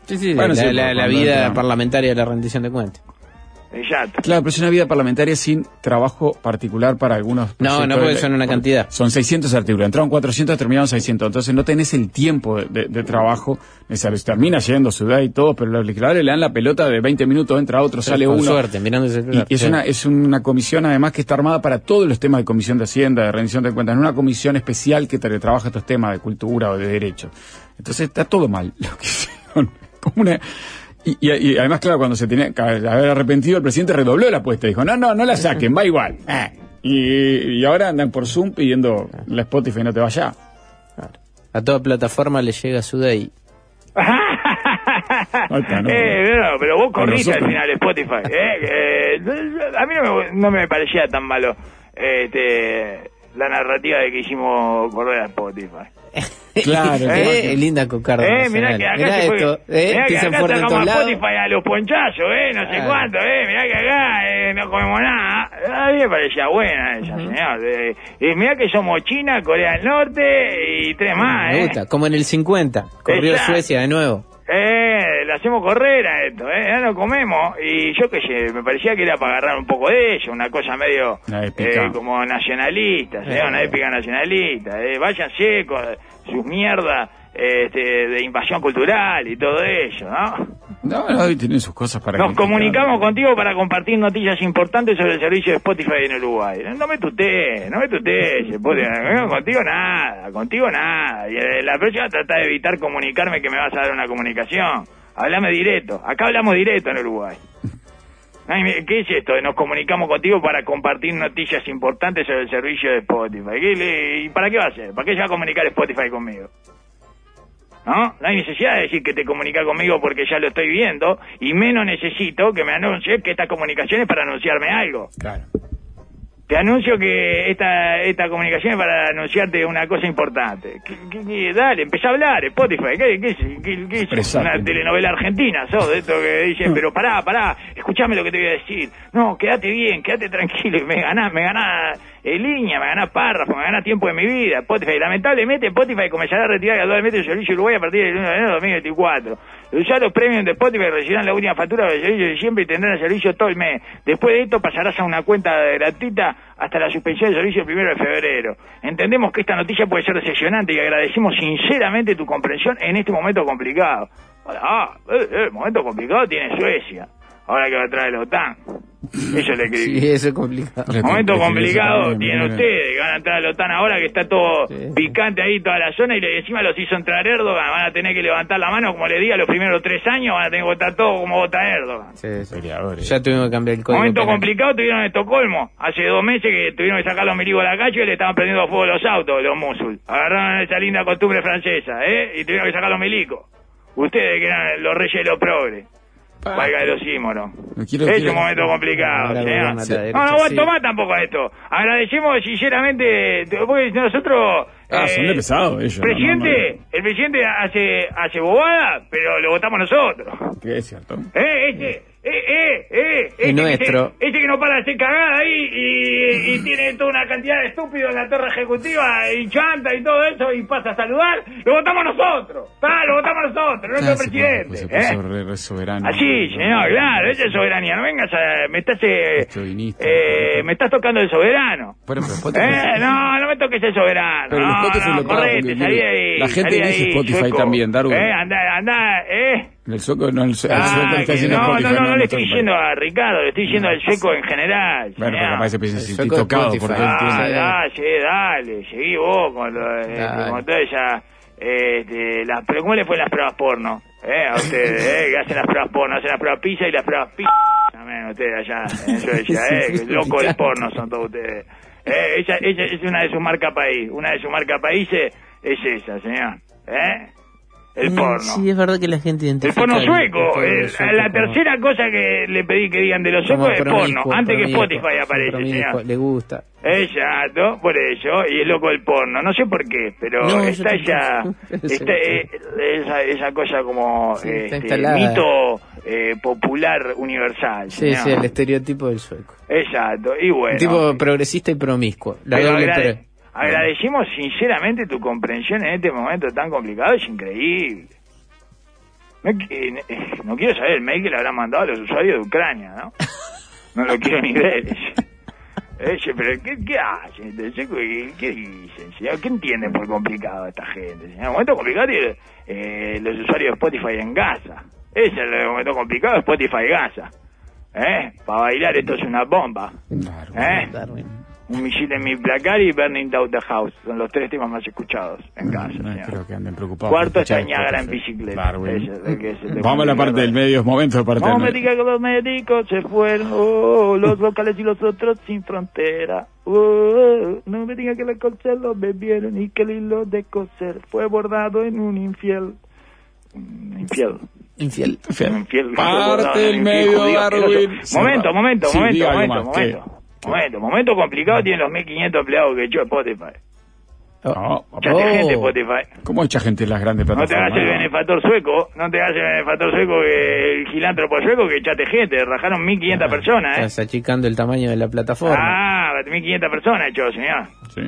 Sí, sí, Bueno, la, sí, la- la vida parlamentaria de la rendición de cuentas. Exacto. Claro, pero es una vida parlamentaria sin trabajo particular para algunos. No, no, porque son una cantidad. Son 600 artículos. Entraron 400, terminaron 600. Entonces no tenés el tiempo de, de- de trabajo necesario. Se termina yendo ciudad y todo, pero los legisladores le dan la pelota de 20 minutos, entra otro, sale Con uno. suerte, mirando ese celular. Y es Sí. una, es una comisión además que está armada para todos los temas de comisión de Hacienda, de rendición de cuentas, no una comisión especial que te trabaja estos temas de cultura o de derecho. Entonces está todo mal lo que hicieron. Como una- y, y- y además, claro, cuando se tenía que haber arrepentido, el presidente redobló la apuesta. Dijo, no, no, no la saquen, va igual. Ah. Y, y ahora andan por Zoom pidiendo la Spotify no te vaya. A toda plataforma le llega su day. está, no. eh, no, pero vos corriste al final Spotify. Eh, eh, a mí no me, no me parecía tan malo este, la narrativa de que hicimos correr a Spotify. Claro, eh, linda cocarda. Eh, mirá que acá Mirá se fue- esto, eh, mirá que acá sacamos lados. Spotify a los ponchazos, eh, no sé Claro. cuánto, eh, mirá que acá eh, no comemos nada. A mí me parecía buena esa, señor. Eh, eh, mirá que somos China, Corea del Norte y tres más, Me eh. gusta, como en el 50. Corrió Exacto. Suecia de nuevo. Eh, le hacemos correr a esto, eh, ya no comemos. Y yo qué sé, me parecía que era para agarrar un poco de ello, una cosa medio Una eh, como nacionalista, ¿sí? Eh. una épica nacionalista. Eh, váyanse con sus mierdas este, de invasión cultural y todo ello, ¿no? No, no, y tienen sus cosas para Nos criticar. comunicamos contigo para compartir noticias importantes sobre el servicio de Spotify en Uruguay. No me tutees, no me tutees, Spotify. No, contigo nada, contigo nada. Y eh, la próxima trata de evitar comunicarme que me vas a dar una comunicación. Hablame directo. Acá hablamos directo en Uruguay. Ay, ¿Qué es esto? Nos comunicamos contigo para compartir noticias importantes sobre el servicio de Spotify. ¿Qué le- ¿Y para qué va a ser? ¿Para qué se va a comunicar Spotify conmigo? ¿No? No hay necesidad de decir que te comunica conmigo porque ya lo estoy viendo y menos necesito que me anuncies que esta comunicación es para anunciarme algo. Claro. Te anuncio que esta esta comunicación es para anunciarte una cosa importante. ¿Qué, qué- qué? Dale, empecé a hablar, Spotify. ¿Qué, qué, es? Una telenovela argentina, sos de esto que dicen, pero pará, pará, escuchame lo que te voy a decir. No, quédate bien, quédate tranquilo. y Me ganás, me ganás eh, línea, me ganás párrafo, me ganás tiempo de mi vida. Spotify, lamentablemente Spotify comenzará a retirar gradualmente el servicio Uruguay a partir del 1 de enero de 2024. Los usuarios de Spotify recibirán la última factura del servicio de diciembre y tendrán el servicio todo el mes. Después de esto pasarás a una cuenta gratuita hasta la suspensión del servicio el primero de febrero. Entendemos que esta noticia puede ser decepcionante y agradecemos sinceramente tu comprensión en este momento complicado. Ah, eh, eh, momento complicado tiene Suecia. Ahora que va a traer la OTAN. Eso le escribí. Sí, eso es complicado. Momento complicado tienen ustedes, que van a entrar a la OTAN ahora que está todo Sí. picante ahí toda la zona y le- encima los hizo entrar Erdogan, van a tener que levantar la mano como le diga los primeros tres años, van a tener que votar todo como vota Erdogan. Sí, sí. Peleadores. Ya tuvimos que cambiar el código. Momento penal. complicado tuvieron en Estocolmo, hace dos meses que tuvieron que sacar los milicos a la calle y le estaban prendiendo fuego los autos, los musul. Agarraron esa linda costumbre francesa, ¿eh? Y tuvieron que sacar los milicos. Ustedes que eran los reyes de los progres. Valga de los símonos. No quiero- es quiero- un momento complicado, derecha, No, no aguanto sí. más tampoco esto. Agradecemos sinceramente, porque nosotros... Ah, son de pesado ellos, no, Presidente, el presidente hace, hace bobada, pero lo votamos nosotros. Que es cierto. Eh, ese, eh, eh, eh, ese que nuestro. ese que no para de hacer cagada ahí y, y tiene toda una cantidad de estúpidos en la torre ejecutiva y chanta y todo eso y pasa a saludar, lo votamos nosotros. Ah, lo votamos nosotros, nuestro Ah, presidente. puso- se ¿eh? re- soberano. Así, señor, claro, esa es soberanía. No vengas a... Me estás, eh, eh, me estás tocando el soberano. Pero, pero Eh, no, no me toques el soberano. Pero no, no, correte, salí ahí. la gente ahí, Spotify también, Darwin. Eh, anda, anda, eh. El sueco no, el, el sueco Ah, está que diciendo no, no, Spotify, no, no le estoy diciendo a Ricardo, le estoy diciendo al sueco en general. Bueno, pero capaz se piensa de tocado porque él Ah, dale, dale, seguí vos con, lo, eh, Dale. con toda esa... Este, las, pero ¿cómo le fue en las pruebas porno? Eh, a ustedes, eh, que hacen las pruebas porno, hacen las pruebas pizza y las pruebas pizza. También ustedes allá, en Suecia, eh, loco del porno son todos ustedes. Eh, ella, ella es una de sus marcas país, una de sus marcas países es esa, señor. ¿Eh? El Mm, porno. Sí, es verdad que la gente El identifica... porno el- sueco. el porno el- sueco la como- tercera cosa que le pedí que digan de los suecos es porno. Antes que Spotify aparece, señor. Le gusta. Exacto, por eso, y es loco el porno, no sé por qué, pero No, está tampoco. está, eh, esa, esa cosa como Sí, este, mito eh, popular universal. Sí, señor. sí, el estereotipo del sueco. Exacto, y bueno. Un tipo progresista y promiscuo. La pero doble agrade- pre- agradecemos sinceramente tu comprensión en este momento tan complicado, es increíble. No, eh, no quiero saber el mail que le habrán mandado a los usuarios de Ucrania, ¿no? No lo quiero ni ver. Ese, pero ¿qué, qué hacen? ¿Qué, qué dicen? señor? ¿Qué entienden por complicado esta gente? señor? El momento complicado eh, los usuarios de Spotify en Gaza. Ese es el momento complicado de Spotify Gaza. ¿Eh? Para bailar esto es una bomba. ¿Eh? Un misil en mi placar y Burning Down the House. Son los tres temas más escuchados en Gaza. No, creo que anden preocupados. Cuarto está Ñagra en bicicleta. Vamos a la parte del medio, es momento de parte No del me medio. diga que los médicos se fueron, oh, los locales y los otros sin frontera. Oh, no me diga que el se lo bebieron y que el hilo de coser fue bordado en un infiel. Un infiel. Infiel. Infiel Parte del medio. Momento, momento, Sí, momento, momento, momento. Momento, momento complicado tienen los 1500 empleados que echó Spotify. No, Echaste Oh. gente Spotify. ¿Cómo echa gente en las grandes No te plataformas? hagas el benefactor sueco, no te hagas el benefactor sueco que el gilántropo sueco que echaste gente, rajaron 1500 personas, ¿eh? Estás achicando el tamaño de la plataforma. Ah, 1500 personas echó, señor. Sí.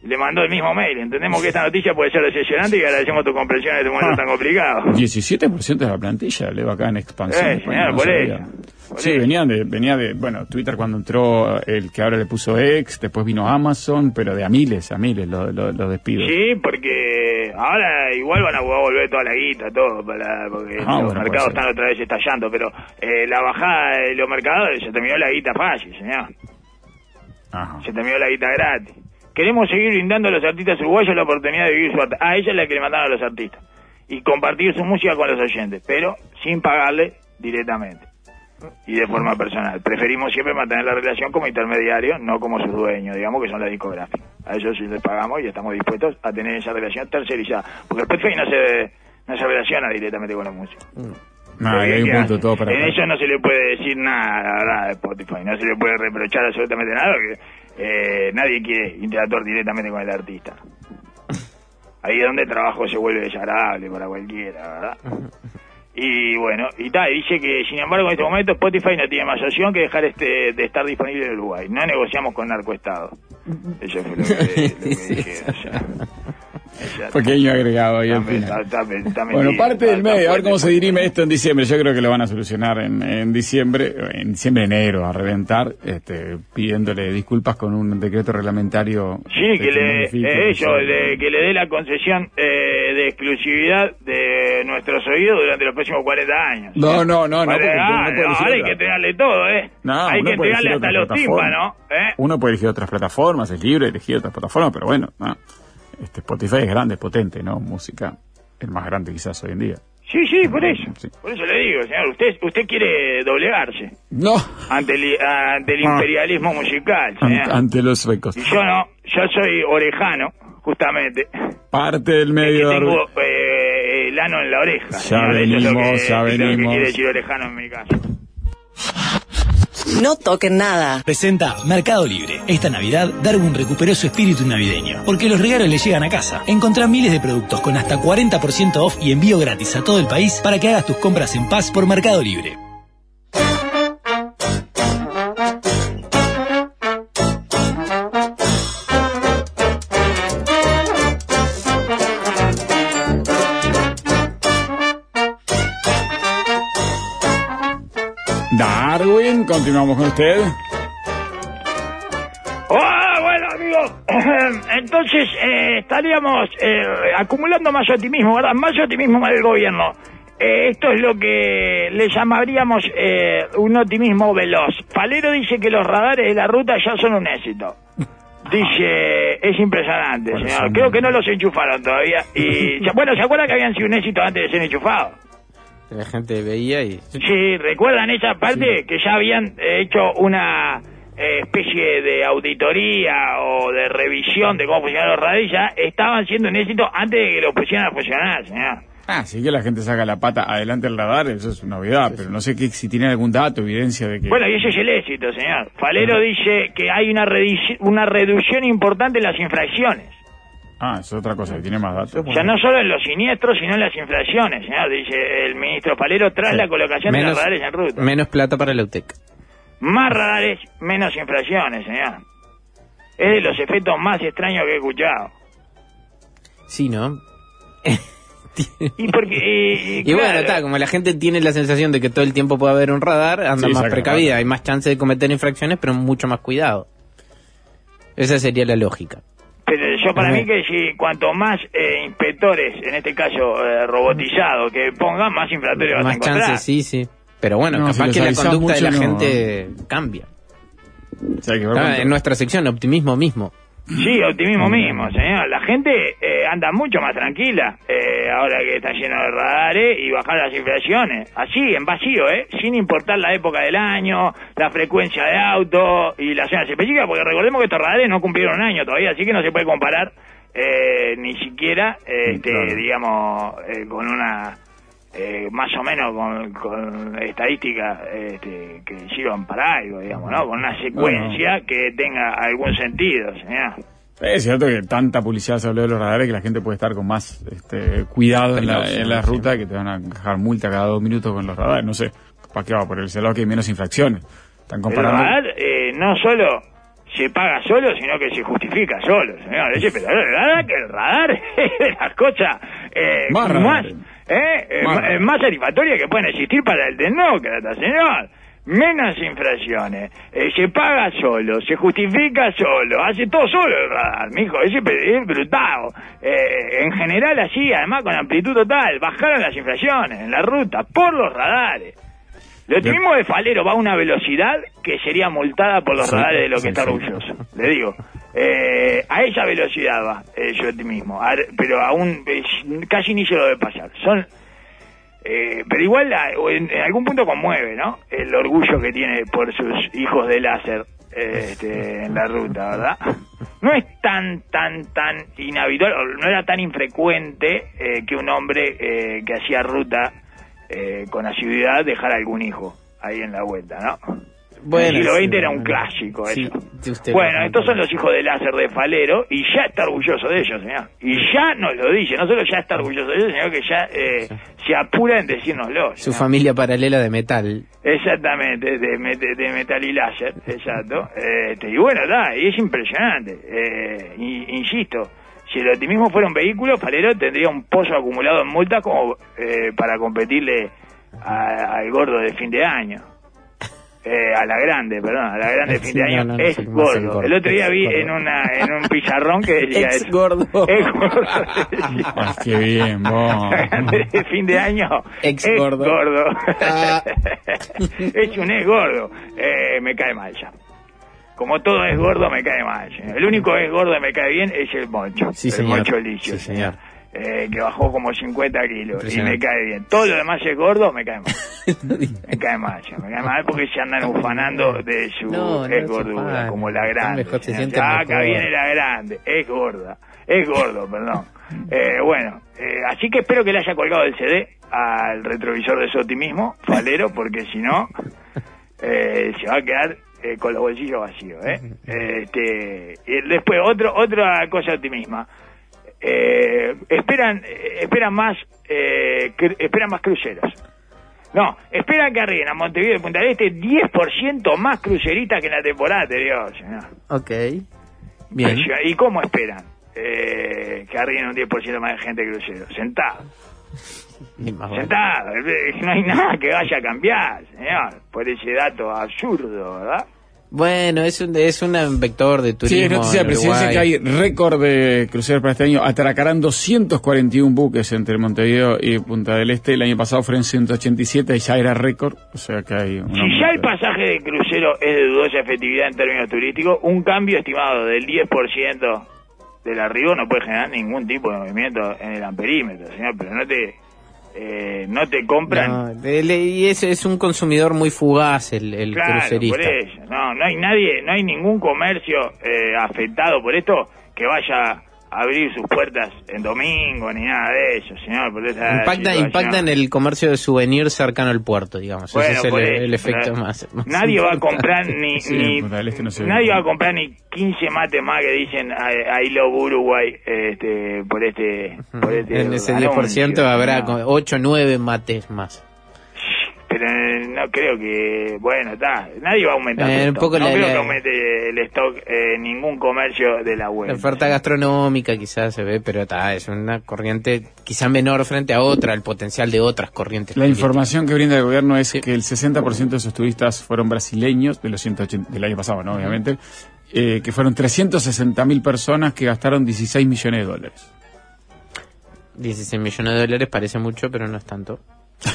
Le mandó el mismo mail. Entendemos que esta noticia puede ser decepcionante y agradecemos tu comprensión en este momento tan complicado. 17% de la plantilla le va acá en expansión. Eh, Bueno, señor, no por por Sí, eso. venía de, venía de, bueno, Twitter cuando entró el que ahora le puso X, después vino Amazon, pero de a miles, a miles los los- los despidos. Sí, porque ahora igual van a volver toda la guita, todo, para, porque Ah, los bueno, mercados están otra vez estallando, pero eh, la bajada de los mercados se terminó la guita fácil, señor. Ajá. Se terminó la guita gratis. Queremos seguir brindando a los artistas uruguayos la oportunidad de vivir su arte. Ah, ella es la que le mandaron a los artistas. Y compartir su música con los oyentes, pero sin pagarle directamente. Y de forma personal. Preferimos siempre mantener la relación como intermediario, no como sus dueños, digamos que son las discográficas. A ellos sí les pagamos y estamos dispuestos a tener esa relación tercerizada. Porque el Spotify no se, no se relaciona directamente con los músicos. No, ahí hay un punto todo para En eso no se le puede decir nada, la verdad, Spotify. No se le puede reprochar absolutamente nada, porque eh, nadie quiere interactuar directamente con el artista. Ahí es donde el trabajo se vuelve desagradable para cualquiera, ¿verdad? Y bueno, y tal, dice que sin embargo en este momento Spotify no tiene más opción que dejar este de estar disponible en Uruguay. No negociamos con narcoestado. Eso fue lo que, lo que dijeron. o sea. Pequeño agregado ahí al final. está- está- está Bueno, parte del medio, a ver cómo se dirime esto en diciembre. Yo creo que lo van a solucionar en, en diciembre, en diciembre, enero, a reventar, este, pidiéndole disculpas con un decreto reglamentario. Sí, este, que le, eh, le- que le dé la concesión eh, de exclusividad de nuestros oídos durante los próximos 40 años. No, no, no, no, porque ah, no, elegir ahora hay que entregarle todo, ¿eh? No, hay que entregarle hasta los tímpanos, ¿eh? Uno puede elegir otras plataformas, es libre de elegir otras plataformas, pero bueno, no. Este Spotify es grande, es potente, ¿no? Música, el más grande quizás hoy en día. Sí, sí, por eso. Sí. Por eso le digo, señor, usted usted quiere doblegarse No, ante el, ante el Ah. imperialismo musical, ante, señor. ante los suecos. Y yo no, yo soy orejano, justamente. Parte del que medio. tengo Darwin. eh, el lano en la oreja. Ya señor. Es lo venimos, que- ya lo que venimos. quiere decir orejano en mi caso. No toquen nada. Presenta Mercado Libre. Esta Navidad, Darwin recuperó su espíritu navideño, porque los regalos le llegan a casa. Encontrá miles de productos con hasta 40% off y envío gratis a todo el país para que hagas tus compras en paz por Mercado Libre. Continuamos con usted. ¡Ah, bueno, amigos! Entonces, eh, estaríamos eh, acumulando más optimismo, ¿verdad? Más optimismo del gobierno. Eh, esto es lo que le llamaríamos eh, un optimismo veloz. Falero dice que los radares de la ruta ya son un éxito. Dice, es impresionante, señor. Creo que no los enchufaron todavía. Y, bueno, ¿se acuerdan que habían sido un éxito antes de ser enchufados? La gente veía y... Sí, ¿recuerdan esa parte? Que ya habían eh, hecho una eh, especie de auditoría o de revisión de cómo funcionan los radares, ya estaban siendo un éxito antes de que lo pusieran a funcionar, señor. Ah, sí que la gente saca la pata adelante del radar, eso es una novedad, pero no sé qué, si tiene algún dato, evidencia de que... Bueno, y ese es el éxito, señor. Falero dice que hay una, una reducción importante en las infracciones. Ah, es otra cosa, que tiene más datos. O sea, no solo en los siniestros, sino en las infracciones, señor, dice el ministro Falero, tras la colocación de los radares en ruta. menos plata para la UTEC. Más radares, menos infracciones, señor. Es de los efectos más extraños que he escuchado. Sí, ¿no? Y porque... Y, Y claro, bueno, está, como la gente tiene la sensación de que todo el tiempo puede haber un radar, anda Sí, más precavida, hay más chance de cometer infracciones, pero mucho más cuidado. Esa sería la lógica. Pero yo para mí que si cuanto más eh, inspectores, en este caso eh, robotizados, que pongan, más infractores vas a Más encontrar. chances, sí, sí. Pero bueno, No, si capaz los que la avisás conducta de la no. gente cambia. O sea, que Ah, en nuestra sección, optimismo mismo. Sí, optimismo mismo, señor. La gente eh, anda mucho más tranquila eh, ahora que está lleno de radares y bajar las inflaciones. Así, en vacío, ¿eh? Sin importar la época del año, la frecuencia de auto y las zonas específicas, porque recordemos que estos radares no cumplieron un año todavía, así que no se puede comparar eh, ni siquiera, este, Claro. digamos, eh, con una... eh, más o menos con, con estadísticas este, que sirvan para algo, digamos, ¿no? Con una secuencia que tenga algún sentido, señor. Es cierto que tanta publicidad se habló de los radares que la gente puede estar con más este, cuidado en la, en la ruta, que te van a dejar multa cada dos minutos con los radares. No sé, ¿para qué va? Por el celular que hay menos infracciones. Están El comparando. radar eh, no solo se paga solo, sino que se justifica solo, señor. Pero el radar, que el radar es de las cosas eh, Más. Eh, Más eh, satisfactorias que pueden existir para el tecnócrata, señor. Menos infracciones, eh, se paga solo, se justifica solo, hace todo solo el radar, mijo, ese es brutal. Eh, en general así, además con amplitud total, bajaron las infracciones en la ruta por los radares. El optimismo de Falero va a una velocidad que sería multada por los Sí, radares de lo que sí, está sí. orgulloso. Le digo, eh, a esa velocidad va eh, su optimismo, pero aún eh, casi ni se lo debe pasar. Son, eh, pero igual a- o en, algún punto conmueve, ¿no? El orgullo que tiene por sus hijos de láser eh, este, en la ruta, ¿verdad? No es tan, tan, tan inhabitual, no era tan infrecuente eh, que un hombre eh, que hacía ruta eh, con asiduidad dejara algún hijo ahí en la vuelta, ¿no? Bueno, el siglo XX era un clásico Sí, eso. bueno, estos son los hijos de láser de Falero y ya está orgulloso de ellos, señor. Y ya nos lo dice, no solo ya está orgulloso de ellos, sino que ya eh, se apura en decírnoslo. Su señor. familia paralela de metal. Exactamente, de, de metal y láser, exacto. Este, y bueno, da, y es impresionante. Eh, insisto, si el optimismo fuera un vehículo, Falero tendría un pozo acumulado en multas como eh, para competirle a- al gordo de fin de año. Eh, a la grande, perdón, a la grande de fin de año no, no, no es gordo. el gordo. El otro día Es vi gordo. en una en un pizarrón que decía Ex eso. gordo. Es gordo. Ah, qué bien, vos. de fin de año Ex es gordo. gordo. Ah. es un ex gordo. Eh, me cae mal ya. Como todo es gordo, me cae mal. El único es gordo que me cae bien es el Moncho. Sí, el señor. Moncho Licio, Sí, señor. Eh, que bajó como 50 kilos y me cae bien. Todo lo demás es gordo, me cae mal. me cae mal, ya, me cae mal porque se andan ufanando de su No, es se gordura, como la grande. Mejor se sienten Ah, acá viene la grande, es gorda, es gordo, perdón. Eh, bueno, eh, así que espero que le haya colgado el CD al retrovisor de su optimismo, falero, porque si no, eh, se va a quedar eh, con los bolsillos vacíos. ¿eh? Este, y después, otro, otra cosa optimista. Eh, esperan, eh, esperan más, eh, esperan más cruceros. No, esperan que arriben a Montevideo y Punta del Este 10% más cruceristas que en la temporada anterior, señor. Ok. Bien. ¿Y cómo esperan eh, que arriben un 10% más de gente de crucero? Sentado. Sentado. No hay nada que vaya a cambiar, señor, por ese dato absurdo, ¿verdad? Bueno, es un, es un vector de Sí, turismo. es noticia de en presidencia que hay récord de cruceros para este año. Atracarán 241 buques entre Montevideo y Punta del Este. El año pasado fueron 187 y ya era récord. O sea que hay un Si ya el pasaje de crucero es de dudosa efectividad en términos turísticos, un cambio estimado del 10% del arribo no puede generar ningún tipo de movimiento en el amperímetro, señor, pero no te eh, no te compran No, el- y es, es un consumidor muy fugaz el, el Claro, crucerista. por eso. No, no hay nadie, no hay ningún comercio eh, afectado por esto que vaya abrir sus puertas en domingo ni nada de eso, señor. Por esa Impacta, impacta en el comercio de souvenirs cercano al puerto, digamos. Bueno, Ese es el, eso, el efecto pero más, más Nadie va a comprar ni, Sí, ni Este no nadie va a comprar ni 15 mates más que dicen I, I love Uruguay este por este por este En ese anuncio, 10% habrá no. 8 o 9 mates más. Eh, no creo que bueno está nadie va a aumentar Eh, el un poco no la- creo la- que aumente el stock eh, ningún comercio de la web La oferta gastronómica quizás se ve, pero ta, es una corriente quizá menor frente a otra, el potencial de otras corrientes. La información que brinda el gobierno es que el 60% de esos turistas fueron brasileños, de los 180 del año pasado, ¿no? Obviamente, eh, que fueron 360.000 personas que gastaron 16 millones de dólares. 16 millones de dólares parece mucho, pero no es tanto.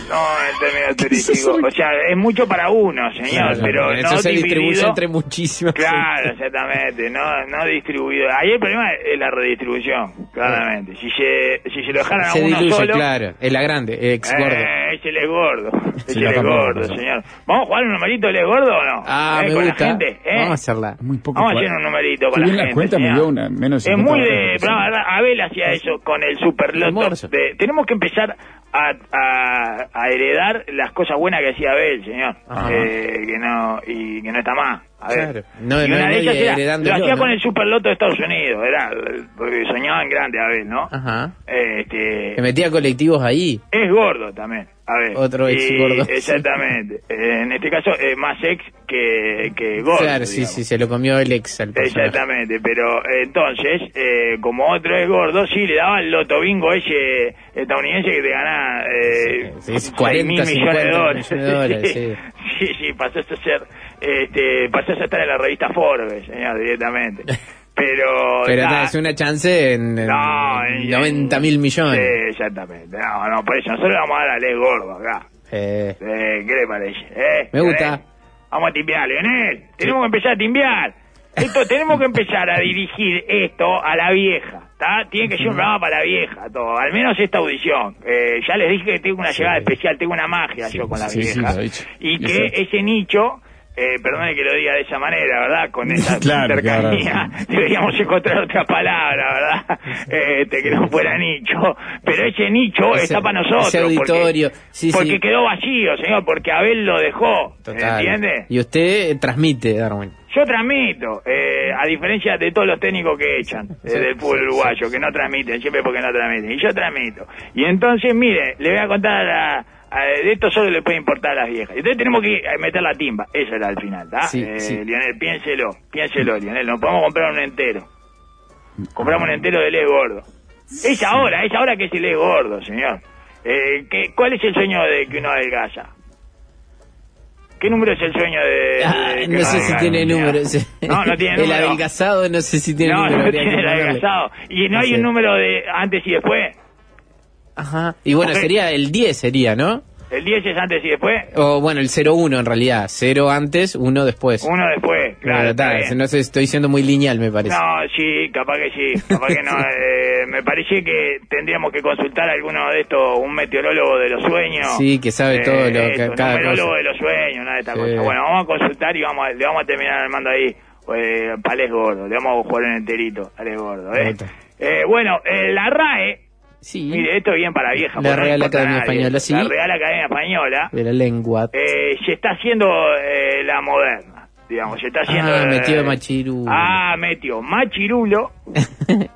No en términos turísticos o sea es mucho para uno señor pero eso no se distribuye dividido entre muchísimas. Claro, exactamente, no, no distribuido. Ahí el problema es la redistribución, claramente. Si se, si se lo dejaran a Se uno diluye, solo, claro. Es la grande, ex gordo. eh, ese es gordo, ese es gordo, señor. ¿Vamos a jugar un numerito del gordo o no? Ah, Eh, me con gusta. la gente, ¿eh? Vamos a hacerla. Muy poco. Vamos a hacer un numerito con la gente. la cuenta me señor. dio una menos Es 50 muy de... pero, Abel hacía eso con el superloto. De- tenemos que empezar a, a, a heredar las cosas buenas que hacía Abel, señor. Eh, que no y que no está más. A ver. Claro. No- y no- una no de ellas era, lo hacía con el superloto de Estados Unidos, era porque soñaba en grande Abel, ¿no? Ajá. Este, Que metía colectivos ahí. es gordo también. A ver. Otro ex Y- gordo. Exactamente. Eh, en este caso es más ex que, que gordo. claro, sí, digamos. sí, se lo comió el ex al personaje. Exactamente, pero eh, entonces, eh, como otro es gordo, sí le daba el loto bingo ese estadounidense que te gana eh, Sí, sí, 6 40, mil millones de 50 dólares. millones de dólares, sí, sí, sí, pasás a ser, este, pasás a estar en la revista Forbes, señor, directamente. Pero, Pero ta, es una chance en, no, en- 90 mil millones. Sí, exactamente. No, no, por eso nosotros le vamos a dar a Les Gordo acá. Eh, Eh, ¿Qué le parece? Eh, Me gusta. Vamos a timbiar, Leonel. Tenemos que empezar a timbiar. Esto, tenemos que empezar a dirigir esto a la vieja. ¿tá? Tiene que ser un programa para la vieja, todo. Al menos esta audición. Eh, ya les dije que tengo una llegada especial, tengo una magia yo con la sí, vieja. y que ese nicho, eh, perdone que lo diga de esa manera, ¿verdad? Con esa Claro, cercanía, claro. deberíamos encontrar otra palabra, ¿verdad? Este, que no fuera nicho. Pero ese nicho Ese- está para nosotros. ese auditorio, Porque, sí, porque sí. quedó vacío, señor, porque Abel lo dejó. total. ¿Entiende? Y usted eh, transmite, Darwin. Yo transmito, eh, a diferencia de todos los técnicos que echan eh, del fútbol uruguayo, que no transmiten, siempre porque no transmiten. Y yo transmito. Y entonces, mire, le voy a contar a la- a- de esto solo le puede importar a las viejas. Entonces tenemos que meter la timba. Eso era al final, ¿está? Sí, eh, sí. Lionel, piénselo, piénselo, Lionel. Nos podemos comprar un entero. Compramos un entero de Les Gordo. Es ahora, es ahora que es el Les Gordo, señor. Eh, ¿qué, ¿Cuál es el sueño de que uno adelgaza? ¿Qué número es el sueño de, Ah, de no sé si tiene números. No, no tiene El número. adelgazado no sé si tiene no, número. no que tiene el adelgazado. Y no, No hay sé. un número de antes y después. Ajá. Y bueno, sería el 10 sería, ¿no? El 10 es antes y después. O bueno, el 01 en realidad. 0 antes, 1 después. Uno después, claro. Bien. no sé, estoy siendo muy lineal, me parece. No, sí, capaz que sí, capaz que no. eh, me parece que tendríamos que consultar a alguno de estos, un meteorólogo de los sueños. Sí, que sabe todo lo que- esto, un cosa. de los sueños, una de estas Sí. cosas. Bueno, vamos a consultar y vamos a- le vamos a terminar armando ahí eh, palés gordo. Le vamos a jugar en enterito, palés gordo. ¿eh? Eh, bueno, eh, la RAE, Sí, mire, esto es bien para vieja. La no Real a Academia nadie. Española, sí. La Real Academia Española de la lengua. eh, se está haciendo eh, la moderna, digamos, se está haciendo... Ah, metió eh, Machiru. Ah, metió Machirulo.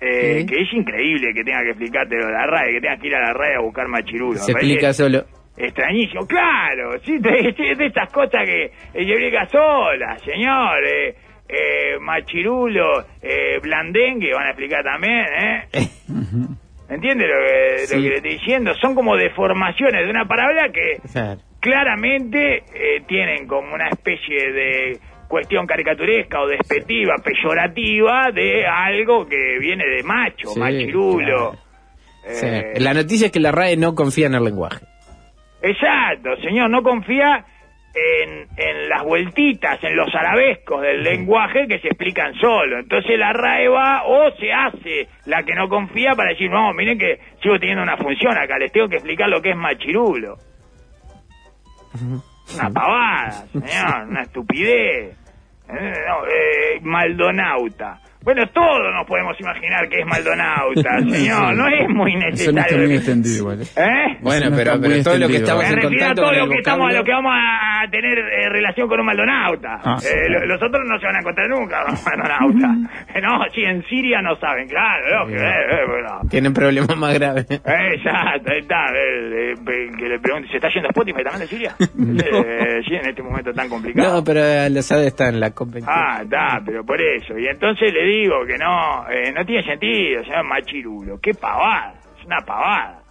Eh, Sí. Que es increíble que tenga que explicarte lo de la RAE, que tengas que ir a la RAE a buscar Machirulo. Se explica solo. Extrañísimo, claro, sí, de, de- de estas cosas que eh, se explica sola, señor. Eh, Machirulo, eh, Blandengue van a explicar también, ¿eh? ¿Entiende lo que, Sí. lo que le estoy diciendo? Son como deformaciones de una palabra que Claro. claramente eh, tienen como una especie de cuestión caricaturesca o despectiva, peyorativa de algo que viene de macho, Sí, machirulo. Eh, La noticia es que la RAE no confía en el lenguaje. Exacto, señor, no confía en, en las vueltitas, en los arabescos del lenguaje que se explican solo. Entonces la RAE va o se hace la que no confía para decir, no, miren que sigo teniendo una función acá, les tengo que explicar lo que es machirulo. Una pavada, señor, una estupidez. Eh, no, eh, Maldonauta. Bueno, todos nos podemos imaginar que es Maldonauta, señor. No es muy Eso no necesario. está muy extendido igual. ¿eh? ¿Eh? Bueno, no pero, pero todo lo que estamos Me en refiero a todo con lo que, estamos, a vocablo- lo que vamos a tener eh, relación con un Maldonauta. Ah, Eh, sí. lo- los otros no se van a encontrar nunca con un Maldonauta. No, sí, en Siria no saben, claro. lógico, eh, eh, bueno. Tienen problemas más graves. Exacto, ahí está. eh, eh, que le pregunte, ¿se está yendo Spotify también de Siria? Eh, sí, en este momento tan complicado. No, pero eh, la SAD está en la COP21. Ah, está, pero por eso. Y entonces le digo que no, eh, no tiene sentido, señor Machirulo. Qué pavada, es una pavada.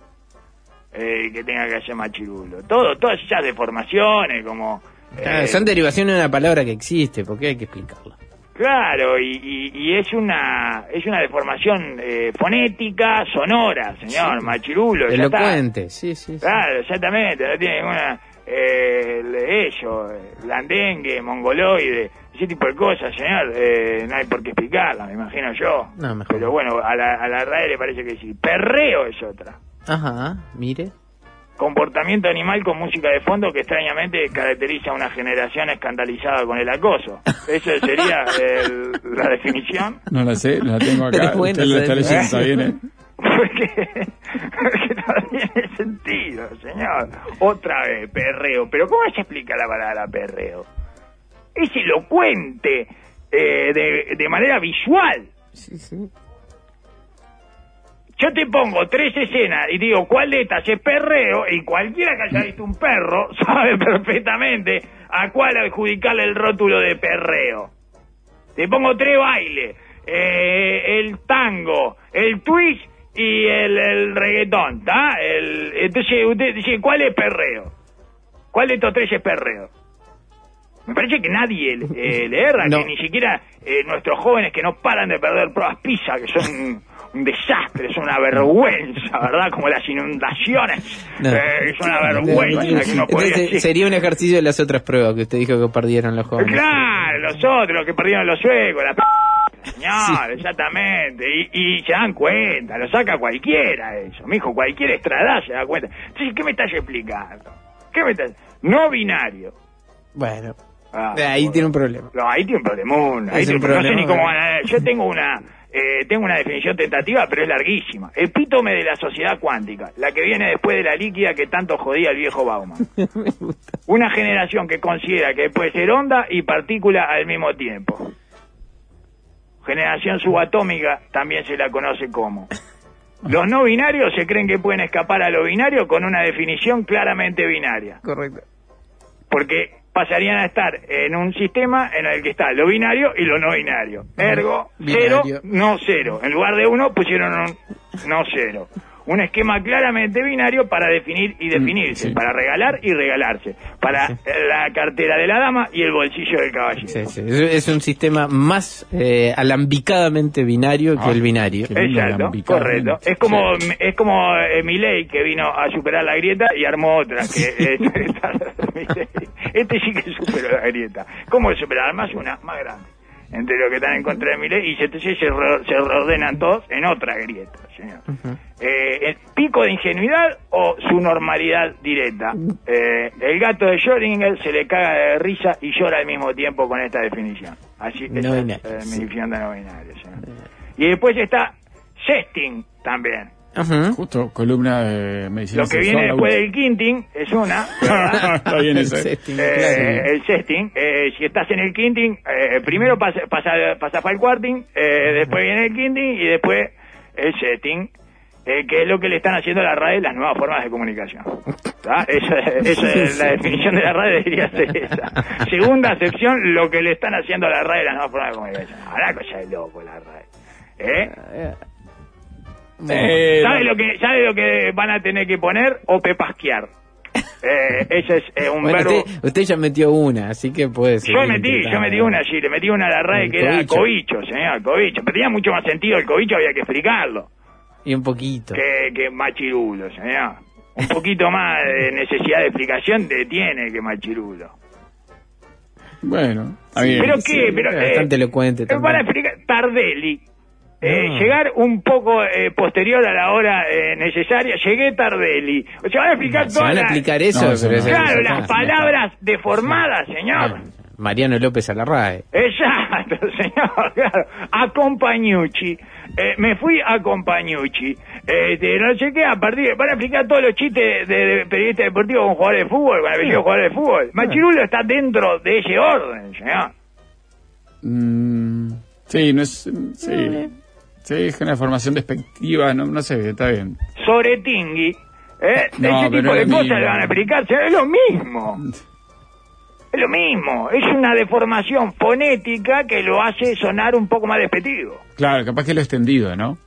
Eh, que tenga que hacer Machirulo. Todo, todas esas deformaciones, como. Ah, eh, son derivaciones de una palabra que existe, porque hay que explicarla. Claro, y, y- y es una es una deformación eh, fonética, sonora, señor Machirulo. ya. Elocuente, sí, sí. sí. Claro, exactamente, no tiene ninguna... Eh, el- ello, blandengue, mongoloide, ese tipo de cosas, señor, eh, no hay por qué explicarla, me imagino yo. No, mejor Pero no. bueno, a la, a la RAE le parece que sí. Perreo es otra. Ajá, mire. Comportamiento animal con música de fondo que extrañamente caracteriza a una generación escandalizada con el acoso. Esa sería el- la definición. No la sé, la tengo acá. Pero bueno, Usted lo está leyendo, está bien, ¿eh? Porque, porque no tiene sentido, señor. Otra vez, perreo. Pero ¿cómo se explica la palabra perreo? Es elocuente, eh, de, de manera visual. Sí, sí. Yo te pongo tres escenas y digo cuál de estas es perreo y cualquiera que haya visto un perro sabe perfectamente a cuál adjudicarle el rótulo de perreo. Te pongo tres bailes, eh, el tango, el twist y el, el reggaetón, ¿está? Entonces usted dice, ¿cuál es perreo? ¿Cuál de estos tres es perreo? Me parece que nadie eh, le erra, No. que ni siquiera eh, nuestros jóvenes que no paran de perder pruebas PISA, que son un, desastre, son una vergüenza, ¿verdad? Como las inundaciones, No. eh, es una vergüenza que uno podría Entonces, sería un ejercicio de las otras pruebas que usted dijo que perdieron los jóvenes. Claro, los otros que perdieron los suecos, la p... Señor, exactamente. Y, y se dan cuenta, lo saca cualquiera eso. Mijo, cualquier estradá se da cuenta. Entonces, ¿qué me estás explicando? ¿Qué me estás...? No binario. Bueno, Ah, ahí bueno. tiene un problema. No, ahí tiene un problemón. Ahí Es tiene un un problema. No sé ni cómo a... Yo tengo una... eh, tengo una definición tentativa, pero es larguísima. Epítome de la sociedad cuántica, la que viene después de la líquida que tanto jodía el viejo Bauman. Una generación que considera que puede ser onda y partícula al mismo tiempo. Generación subatómica también se la conoce como. Los no binarios se creen que pueden escapar a lo binario con una definición claramente binaria. Correcto. Porque pasarían a estar en un sistema en el que está lo binario y lo no binario. Ergo, Binario. cero, no cero. En lugar de uno pusieron un no cero. un esquema claramente binario para definir y definirse, sí. para regalar y regalarse, para eh, la cartera de la dama y el bolsillo del caballero. Sí. Es, es un sistema más eh, alambicadamente binario que Ah, el binario. Exacto, correcto. Es como es como eh, Milei que vino a superar la grieta y armó otra. Que es- Este sí que superó la grieta. ¿Cómo superar? Además una más grande. Entre los que están en contra de Milei y entonces se, re- se reordenan todos en otra grieta, señor. Eh, ¿El pico de ingenuidad o su normalidad directa? Eh, el gato de Schrödinger se le caga de risa y llora al mismo tiempo con esta definición. Así No esa es, eh, mi sí. definición de no binario, señor. Y después está Sesting también. Ajá. Justo, columna de medicina Lo que sexual, viene después del Quinting es una. Está bien El ese. setting, Eh, claro. el sexting, eh, si estás en el quinting, eh, primero pasa, pasa, pasa para el quarting, eh, después viene el quinting y después el setting, eh, que es lo que le están haciendo a la RAE las nuevas formas de comunicación. Esa, esa es la definición de la RAE debería ser esa. Segunda acepción, lo que le están haciendo a la RAE las nuevas formas de comunicación. Ahora cosa de loco la RAE. ¿Eh? Eh, ¿Sabe lo que sabe lo que van a tener que poner o pepasquear? Eh, ese es eh, un Bueno, verbo. usted, usted ya metió una, así que puede ser. Yo metí, yo metí una allí, le metí una a la El que era cobicho. cobicho, señor, cobicho. Pero tenía mucho más sentido el cobicho, había que explicarlo, Y un poquito. que, que machirulo, señor. Un poquito más de necesidad de explicación de tiene que machirulo. Bueno, está bien. ¿Pero sí, qué? Pero, bastante elocuente eh, Para también. explicar, Tardelli. Eh, No. Llegar un poco eh, posterior a la hora eh, necesaria, llegué Tardelli. O sea, van a explicar Se van todas a las- explicar eso, No, eso pero no. eso- Claro, eso las palabras deformadas, señor. Ah, Mariano López Alarrae. Exacto, señor, claro. A Compañucci. Eh, me fui a Compañucci. Este, no sé qué, a partir van a explicar todos los chistes de, de periodistas deportivos con jugadores de fútbol, con apellido de jugadores de fútbol. Machirulo está dentro de ese orden, señor. Mm, sí, no es. Sí, sí, es una formación despectiva, no, no sé, está bien. Sobre Tingui. ¿eh? No, Ese tipo de cosas mismo. le van a explicar, señor, es lo mismo. Es lo mismo, es una deformación fonética que lo hace sonar un poco más despectivo. Claro, capaz que lo he extendido, ¿no?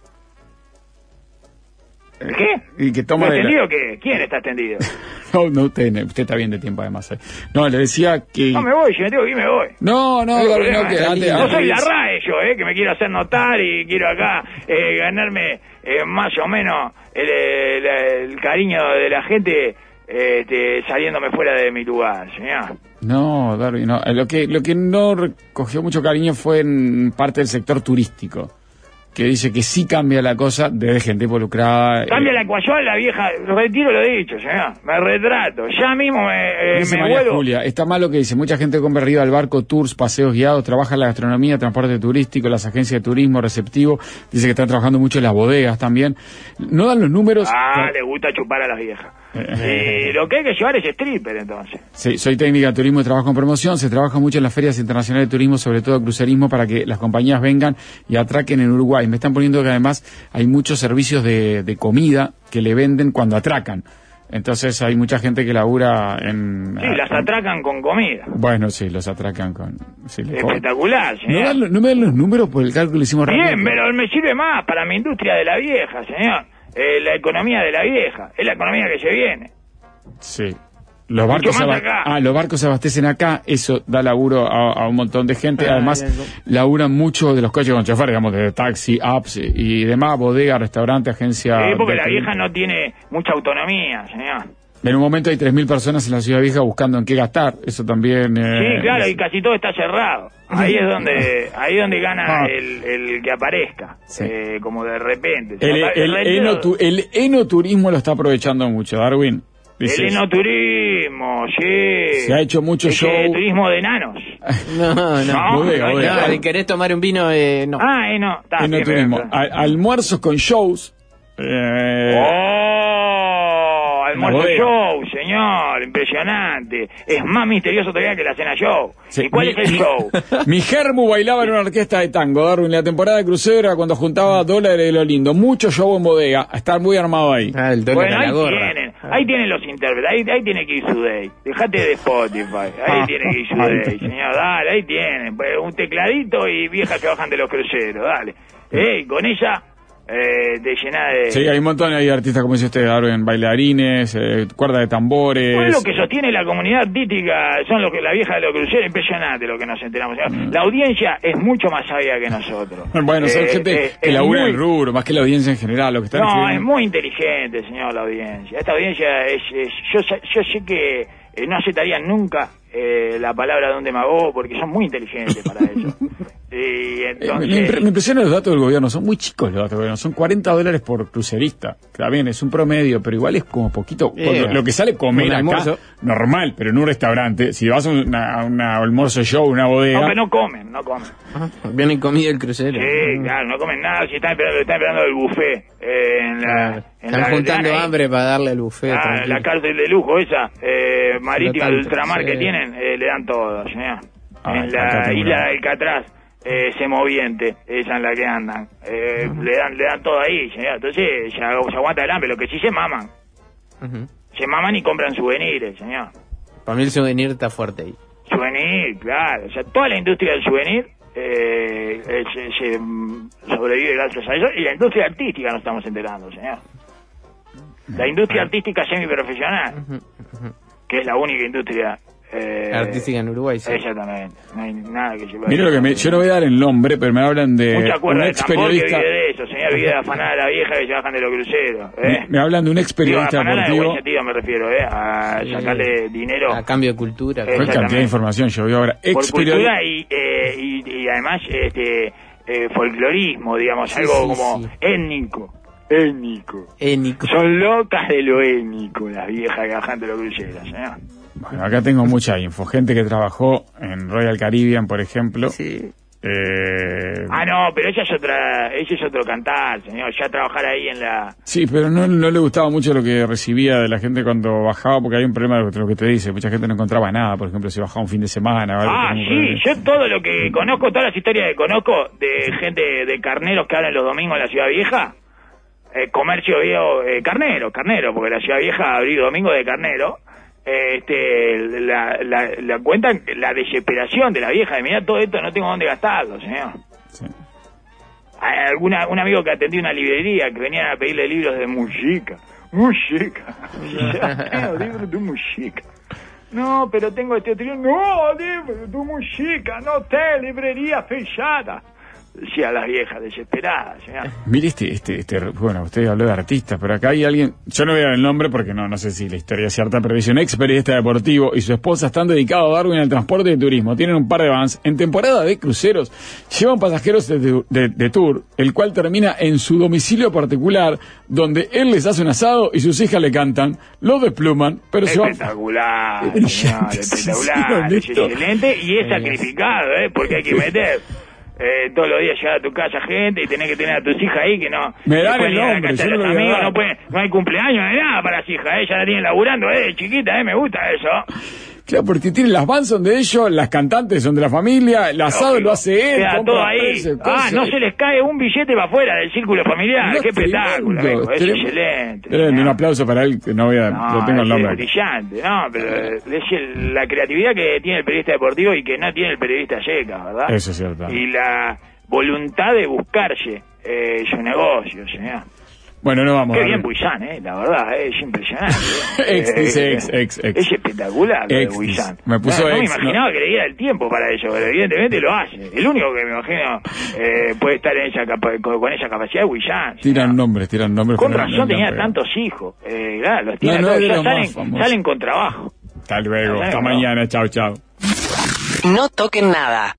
¿Qué? Y que toma ¿No de la- qué? ¿Quién está extendido? No, no, usted, usted está bien de tiempo además. eh. No, le decía que... No me voy, si me tengo que ir, me voy. No, no, No no, que antes- no soy la RAE yo, eh, que me quiero hacer notar y quiero acá eh, ganarme eh, más o menos el, el- el cariño de la gente este, saliéndome fuera de mi lugar, señor. No, Darwin, no. Eh, Lo que, lo que no recogió mucho cariño fue en parte del sector turístico, que dice que sí cambia la cosa de gente involucrada. Cambia eh, la ecuación, la vieja, retiro lo dicho, señor. Me retrato, ya mismo me, eh, Dice me María vuelvo. Julia, está mal lo que dice. Mucha gente compra arriba al barco, tours, paseos guiados, trabaja en la gastronomía, transporte turístico, las agencias de turismo, receptivo. Dice que están trabajando mucho en las bodegas también. No dan los números. Ah, le gusta chupar a las viejas. Y lo que hay que llevar es stripper, entonces. Sí, soy técnica de turismo y trabajo en promoción. Se trabaja mucho en las ferias internacionales de turismo, sobre todo crucerismo, para que las compañías vengan y atraquen en Uruguay. Me están poniendo que además hay muchos servicios de, de comida que le venden cuando atracan. Entonces hay mucha gente que labura en... Sí, las atracan con comida. Bueno, sí, los atracan con... sí. Espectacular, ¿No, señor. lo- no me dan los números por el cálculo que hicimos Bien, rápido? pero me sirve más para mi industria de la vieja, señor. Eh, la economía de la vieja. Es la economía que se viene. Sí. Los barcos, ah, los barcos se abastecen acá, eso da laburo a, a un montón de gente. Ah, Además, bien. laburan mucho de los coches con chofer, digamos, de taxi, apps y demás, bodega, restaurante, agencia. Sí, porque la vieja no tiene mucha autonomía, señor. En un momento hay 3.000 personas en la ciudad vieja buscando en qué gastar. Eso también. eh, Sí, claro, es- y casi todo está cerrado. Ahí es donde, ahí es donde gana Ah. el, el que aparezca, Sí. eh, como de repente. El, el, enotu- el enoturismo lo está aprovechando mucho, Darwin. El enoturismo, sí. Se ha hecho mucho Ese show. turismo de enanos. No, no. No, bodega, no, bodega. No, si querés tomar un vino, eh, no. Ah, eno, está bien, Enoturismo. Al- almuerzos con shows. eh, ¡Oh! Bodega. show, señor, impresionante. Es más misterioso todavía que la cena show. Sí, ¿Y cuál mi- es el show? Mi germu bailaba en una orquesta de tango, Darwin, la temporada de crucero era cuando juntaba dólares de lo lindo. Mucho show en bodega, estar muy armado ahí. Ah, el dólar Bueno, a la ahí gorra. tienen, ahí tienen los intérpretes, ahí, ahí tiene que ir su day. Dejate de Spotify, ahí Ah, tiene que ir su day, señor, dale, ahí tienen. Pues, un tecladito y viejas que bajan de los cruceros, dale. Ey, con ella, eh, de llenar de... Sí, hay un montón de artistas, como dice usted, Darwin, bailarines, eh, cuerda de tambores. Pues lo que sostiene la comunidad artística son los que la vieja de los cruceros, impresionante lo que nos enteramos. Mm. La audiencia es mucho más sabia que nosotros. Bueno, son Eh, gente eh, que labura muy- el rubro, más que la audiencia en general, lo que están No, escribiendo. es muy inteligente, señor, la audiencia. Esta audiencia es... es- yo, sé- yo sé que eh, no aceptarían nunca eh, la palabra de un demagogo porque son muy inteligentes para eso. y Eh, me, entonces... me impre- me impresionan los datos del gobierno, son muy chicos los datos del gobierno, son 40 dólares por crucerista. Está bien, es un promedio, pero igual es como poquito. Eh, lo que sale comer un acá, normal, pero en un restaurante, si vas a una almuerzo show, una bodega. No, pero no comen, no comen. Viene comida el crucero. Sí, claro, no comen nada, si están esperando, están esperando el buffet eh, en la... Claro. en Están la- juntando ahí. hambre para darle al buffet. Ah, la cárcel de lujo esa, eh, marítima de ultramar sí. que tienen, eh, le dan todo, señor. Ah, en la isla de Alcatraz, eh, se moviente, esa en la que andan. Eh, le dan le dan todo ahí, señor. Entonces ya se aguanta el hambre, lo que sí se maman. Se maman y compran souvenirs, señor. Para mí el souvenir está fuerte ahí. Souvenir, claro. O sea, toda la industria del souvenir eh, eh, se, se, mm, sobrevive gracias a eso. Y la industria artística nos estamos enterando, señor. La industria artística semiprofesional, que es la única industria... eh, Artística en Uruguay, sí. Exactamente. No hay nada que lleve Mira lo que me, yo no voy a dar el nombre, pero me hablan de Mucha un de ex tambor que periodista. vive de eso, señor. Vive de afanar a la vieja que se bajan de los cruceros. ¿eh? Me, me hablan de un ex periodista deportivo. sentido me refiero, ¿eh? A Sí. sacarle dinero A cambio de cultura. Eh, Fue cantidad de información, yo veo ahora. por Ex periodista. cultura y, eh, y, y además este eh, folclorismo, digamos, Sí, algo sí, como sí. étnico. Étnico. Étnico. Son locas de lo étnico, las viejas que bajan de los cruceros, señor. Bueno, acá tengo mucha info. Gente que trabajó en Royal Caribbean, por ejemplo. Sí. Eh, Ah, no, pero ella es otra, ella es otro cantar, señor. Ya trabajar ahí en la... Sí, pero no, no le gustaba mucho lo que recibía de la gente cuando bajaba, porque hay un problema de lo que te dice. Mucha gente no encontraba nada, por ejemplo, si bajaba un fin de semana. o algo, Ah, sí, problema. yo todo lo que conozco, todas las historias que conozco de gente de carneros que hablan los domingos en la Ciudad Vieja, eh, comercio viejo, eh, carnero, carnero, porque la Ciudad Vieja abrir domingo de carnero, eh, este, la, la, la cuentan la desesperación de la vieja, de mirar todo esto, no tengo dónde gastarlo, señor. Sí. Alguna, un amigo que atendía una librería que venían a pedirle libros de música. Música. Libros de música. No, pero tengo este otro. No, libros de música, no té, librería fechada. Decía las viejas desesperadas, señor. Mire este, este, este, bueno, usted habló de artistas, pero acá hay alguien, yo no voy a dar el nombre porque no, no sé si la historia es cierta, pero dice un ex periodista deportivo y su esposa están dedicados a Darwin al transporte y turismo. Tienen un par de vans. En temporada de cruceros, llevan pasajeros de, de- de tour, el cual termina en su domicilio particular, donde él les hace un asado y sus hijas le cantan, lo despluman, pero se van... Espectacular, sí, sí, espectacular, sí, es excelente y es sacrificado, ¿eh? Porque hay que meter eh, todos los días llegar a tu casa gente y tenés que tener a tus hijas ahí que no... Me dan el nombre, yo no los amigos, no, pueden- no hay cumpleaños ni nada para las hijas, ¿eh? Ya la tienen laburando, ¿eh? Chiquita, ¿eh? Me gusta eso. Claro, porque tienen las vans son de ellos, las cantantes son de la familia, el asado lo hace él. Queda todo ahí. precios, Ah, no se les cae un billete para afuera del círculo familiar. No, Qué espectáculo. Es excelente. Tremendo, un aplauso para él, que no voy a, No, lo tengo el es nombre. acá. brillante, no, pero es la creatividad que tiene el periodista deportivo y que no tiene el periodista yeca, ¿verdad? Eso es cierto. Y la voluntad de buscarse eh, su negocio, señor. Bueno, no vamos Qué a bien ver. Buizán, eh, la verdad, eh, es impresionante. eh. Ex, dice eh, ex, ex, ex. Es espectacular lo de Ex, Buizán. dice. Me puso no, no me ex, imaginaba que le diera el tiempo para eso, pero evidentemente lo hace. El único que me imagino eh, puede estar en esa capa- con, con esa capacidad es Buizán. Tiran nombres, tiran nombres. Con razón no tenía tantos hijos. Eh, claro, los tiene No, no a todos. es de Ya los más salen, con trabajo. Hasta luego, Hasta hasta luego. mañana, chao, chao. No toquen nada.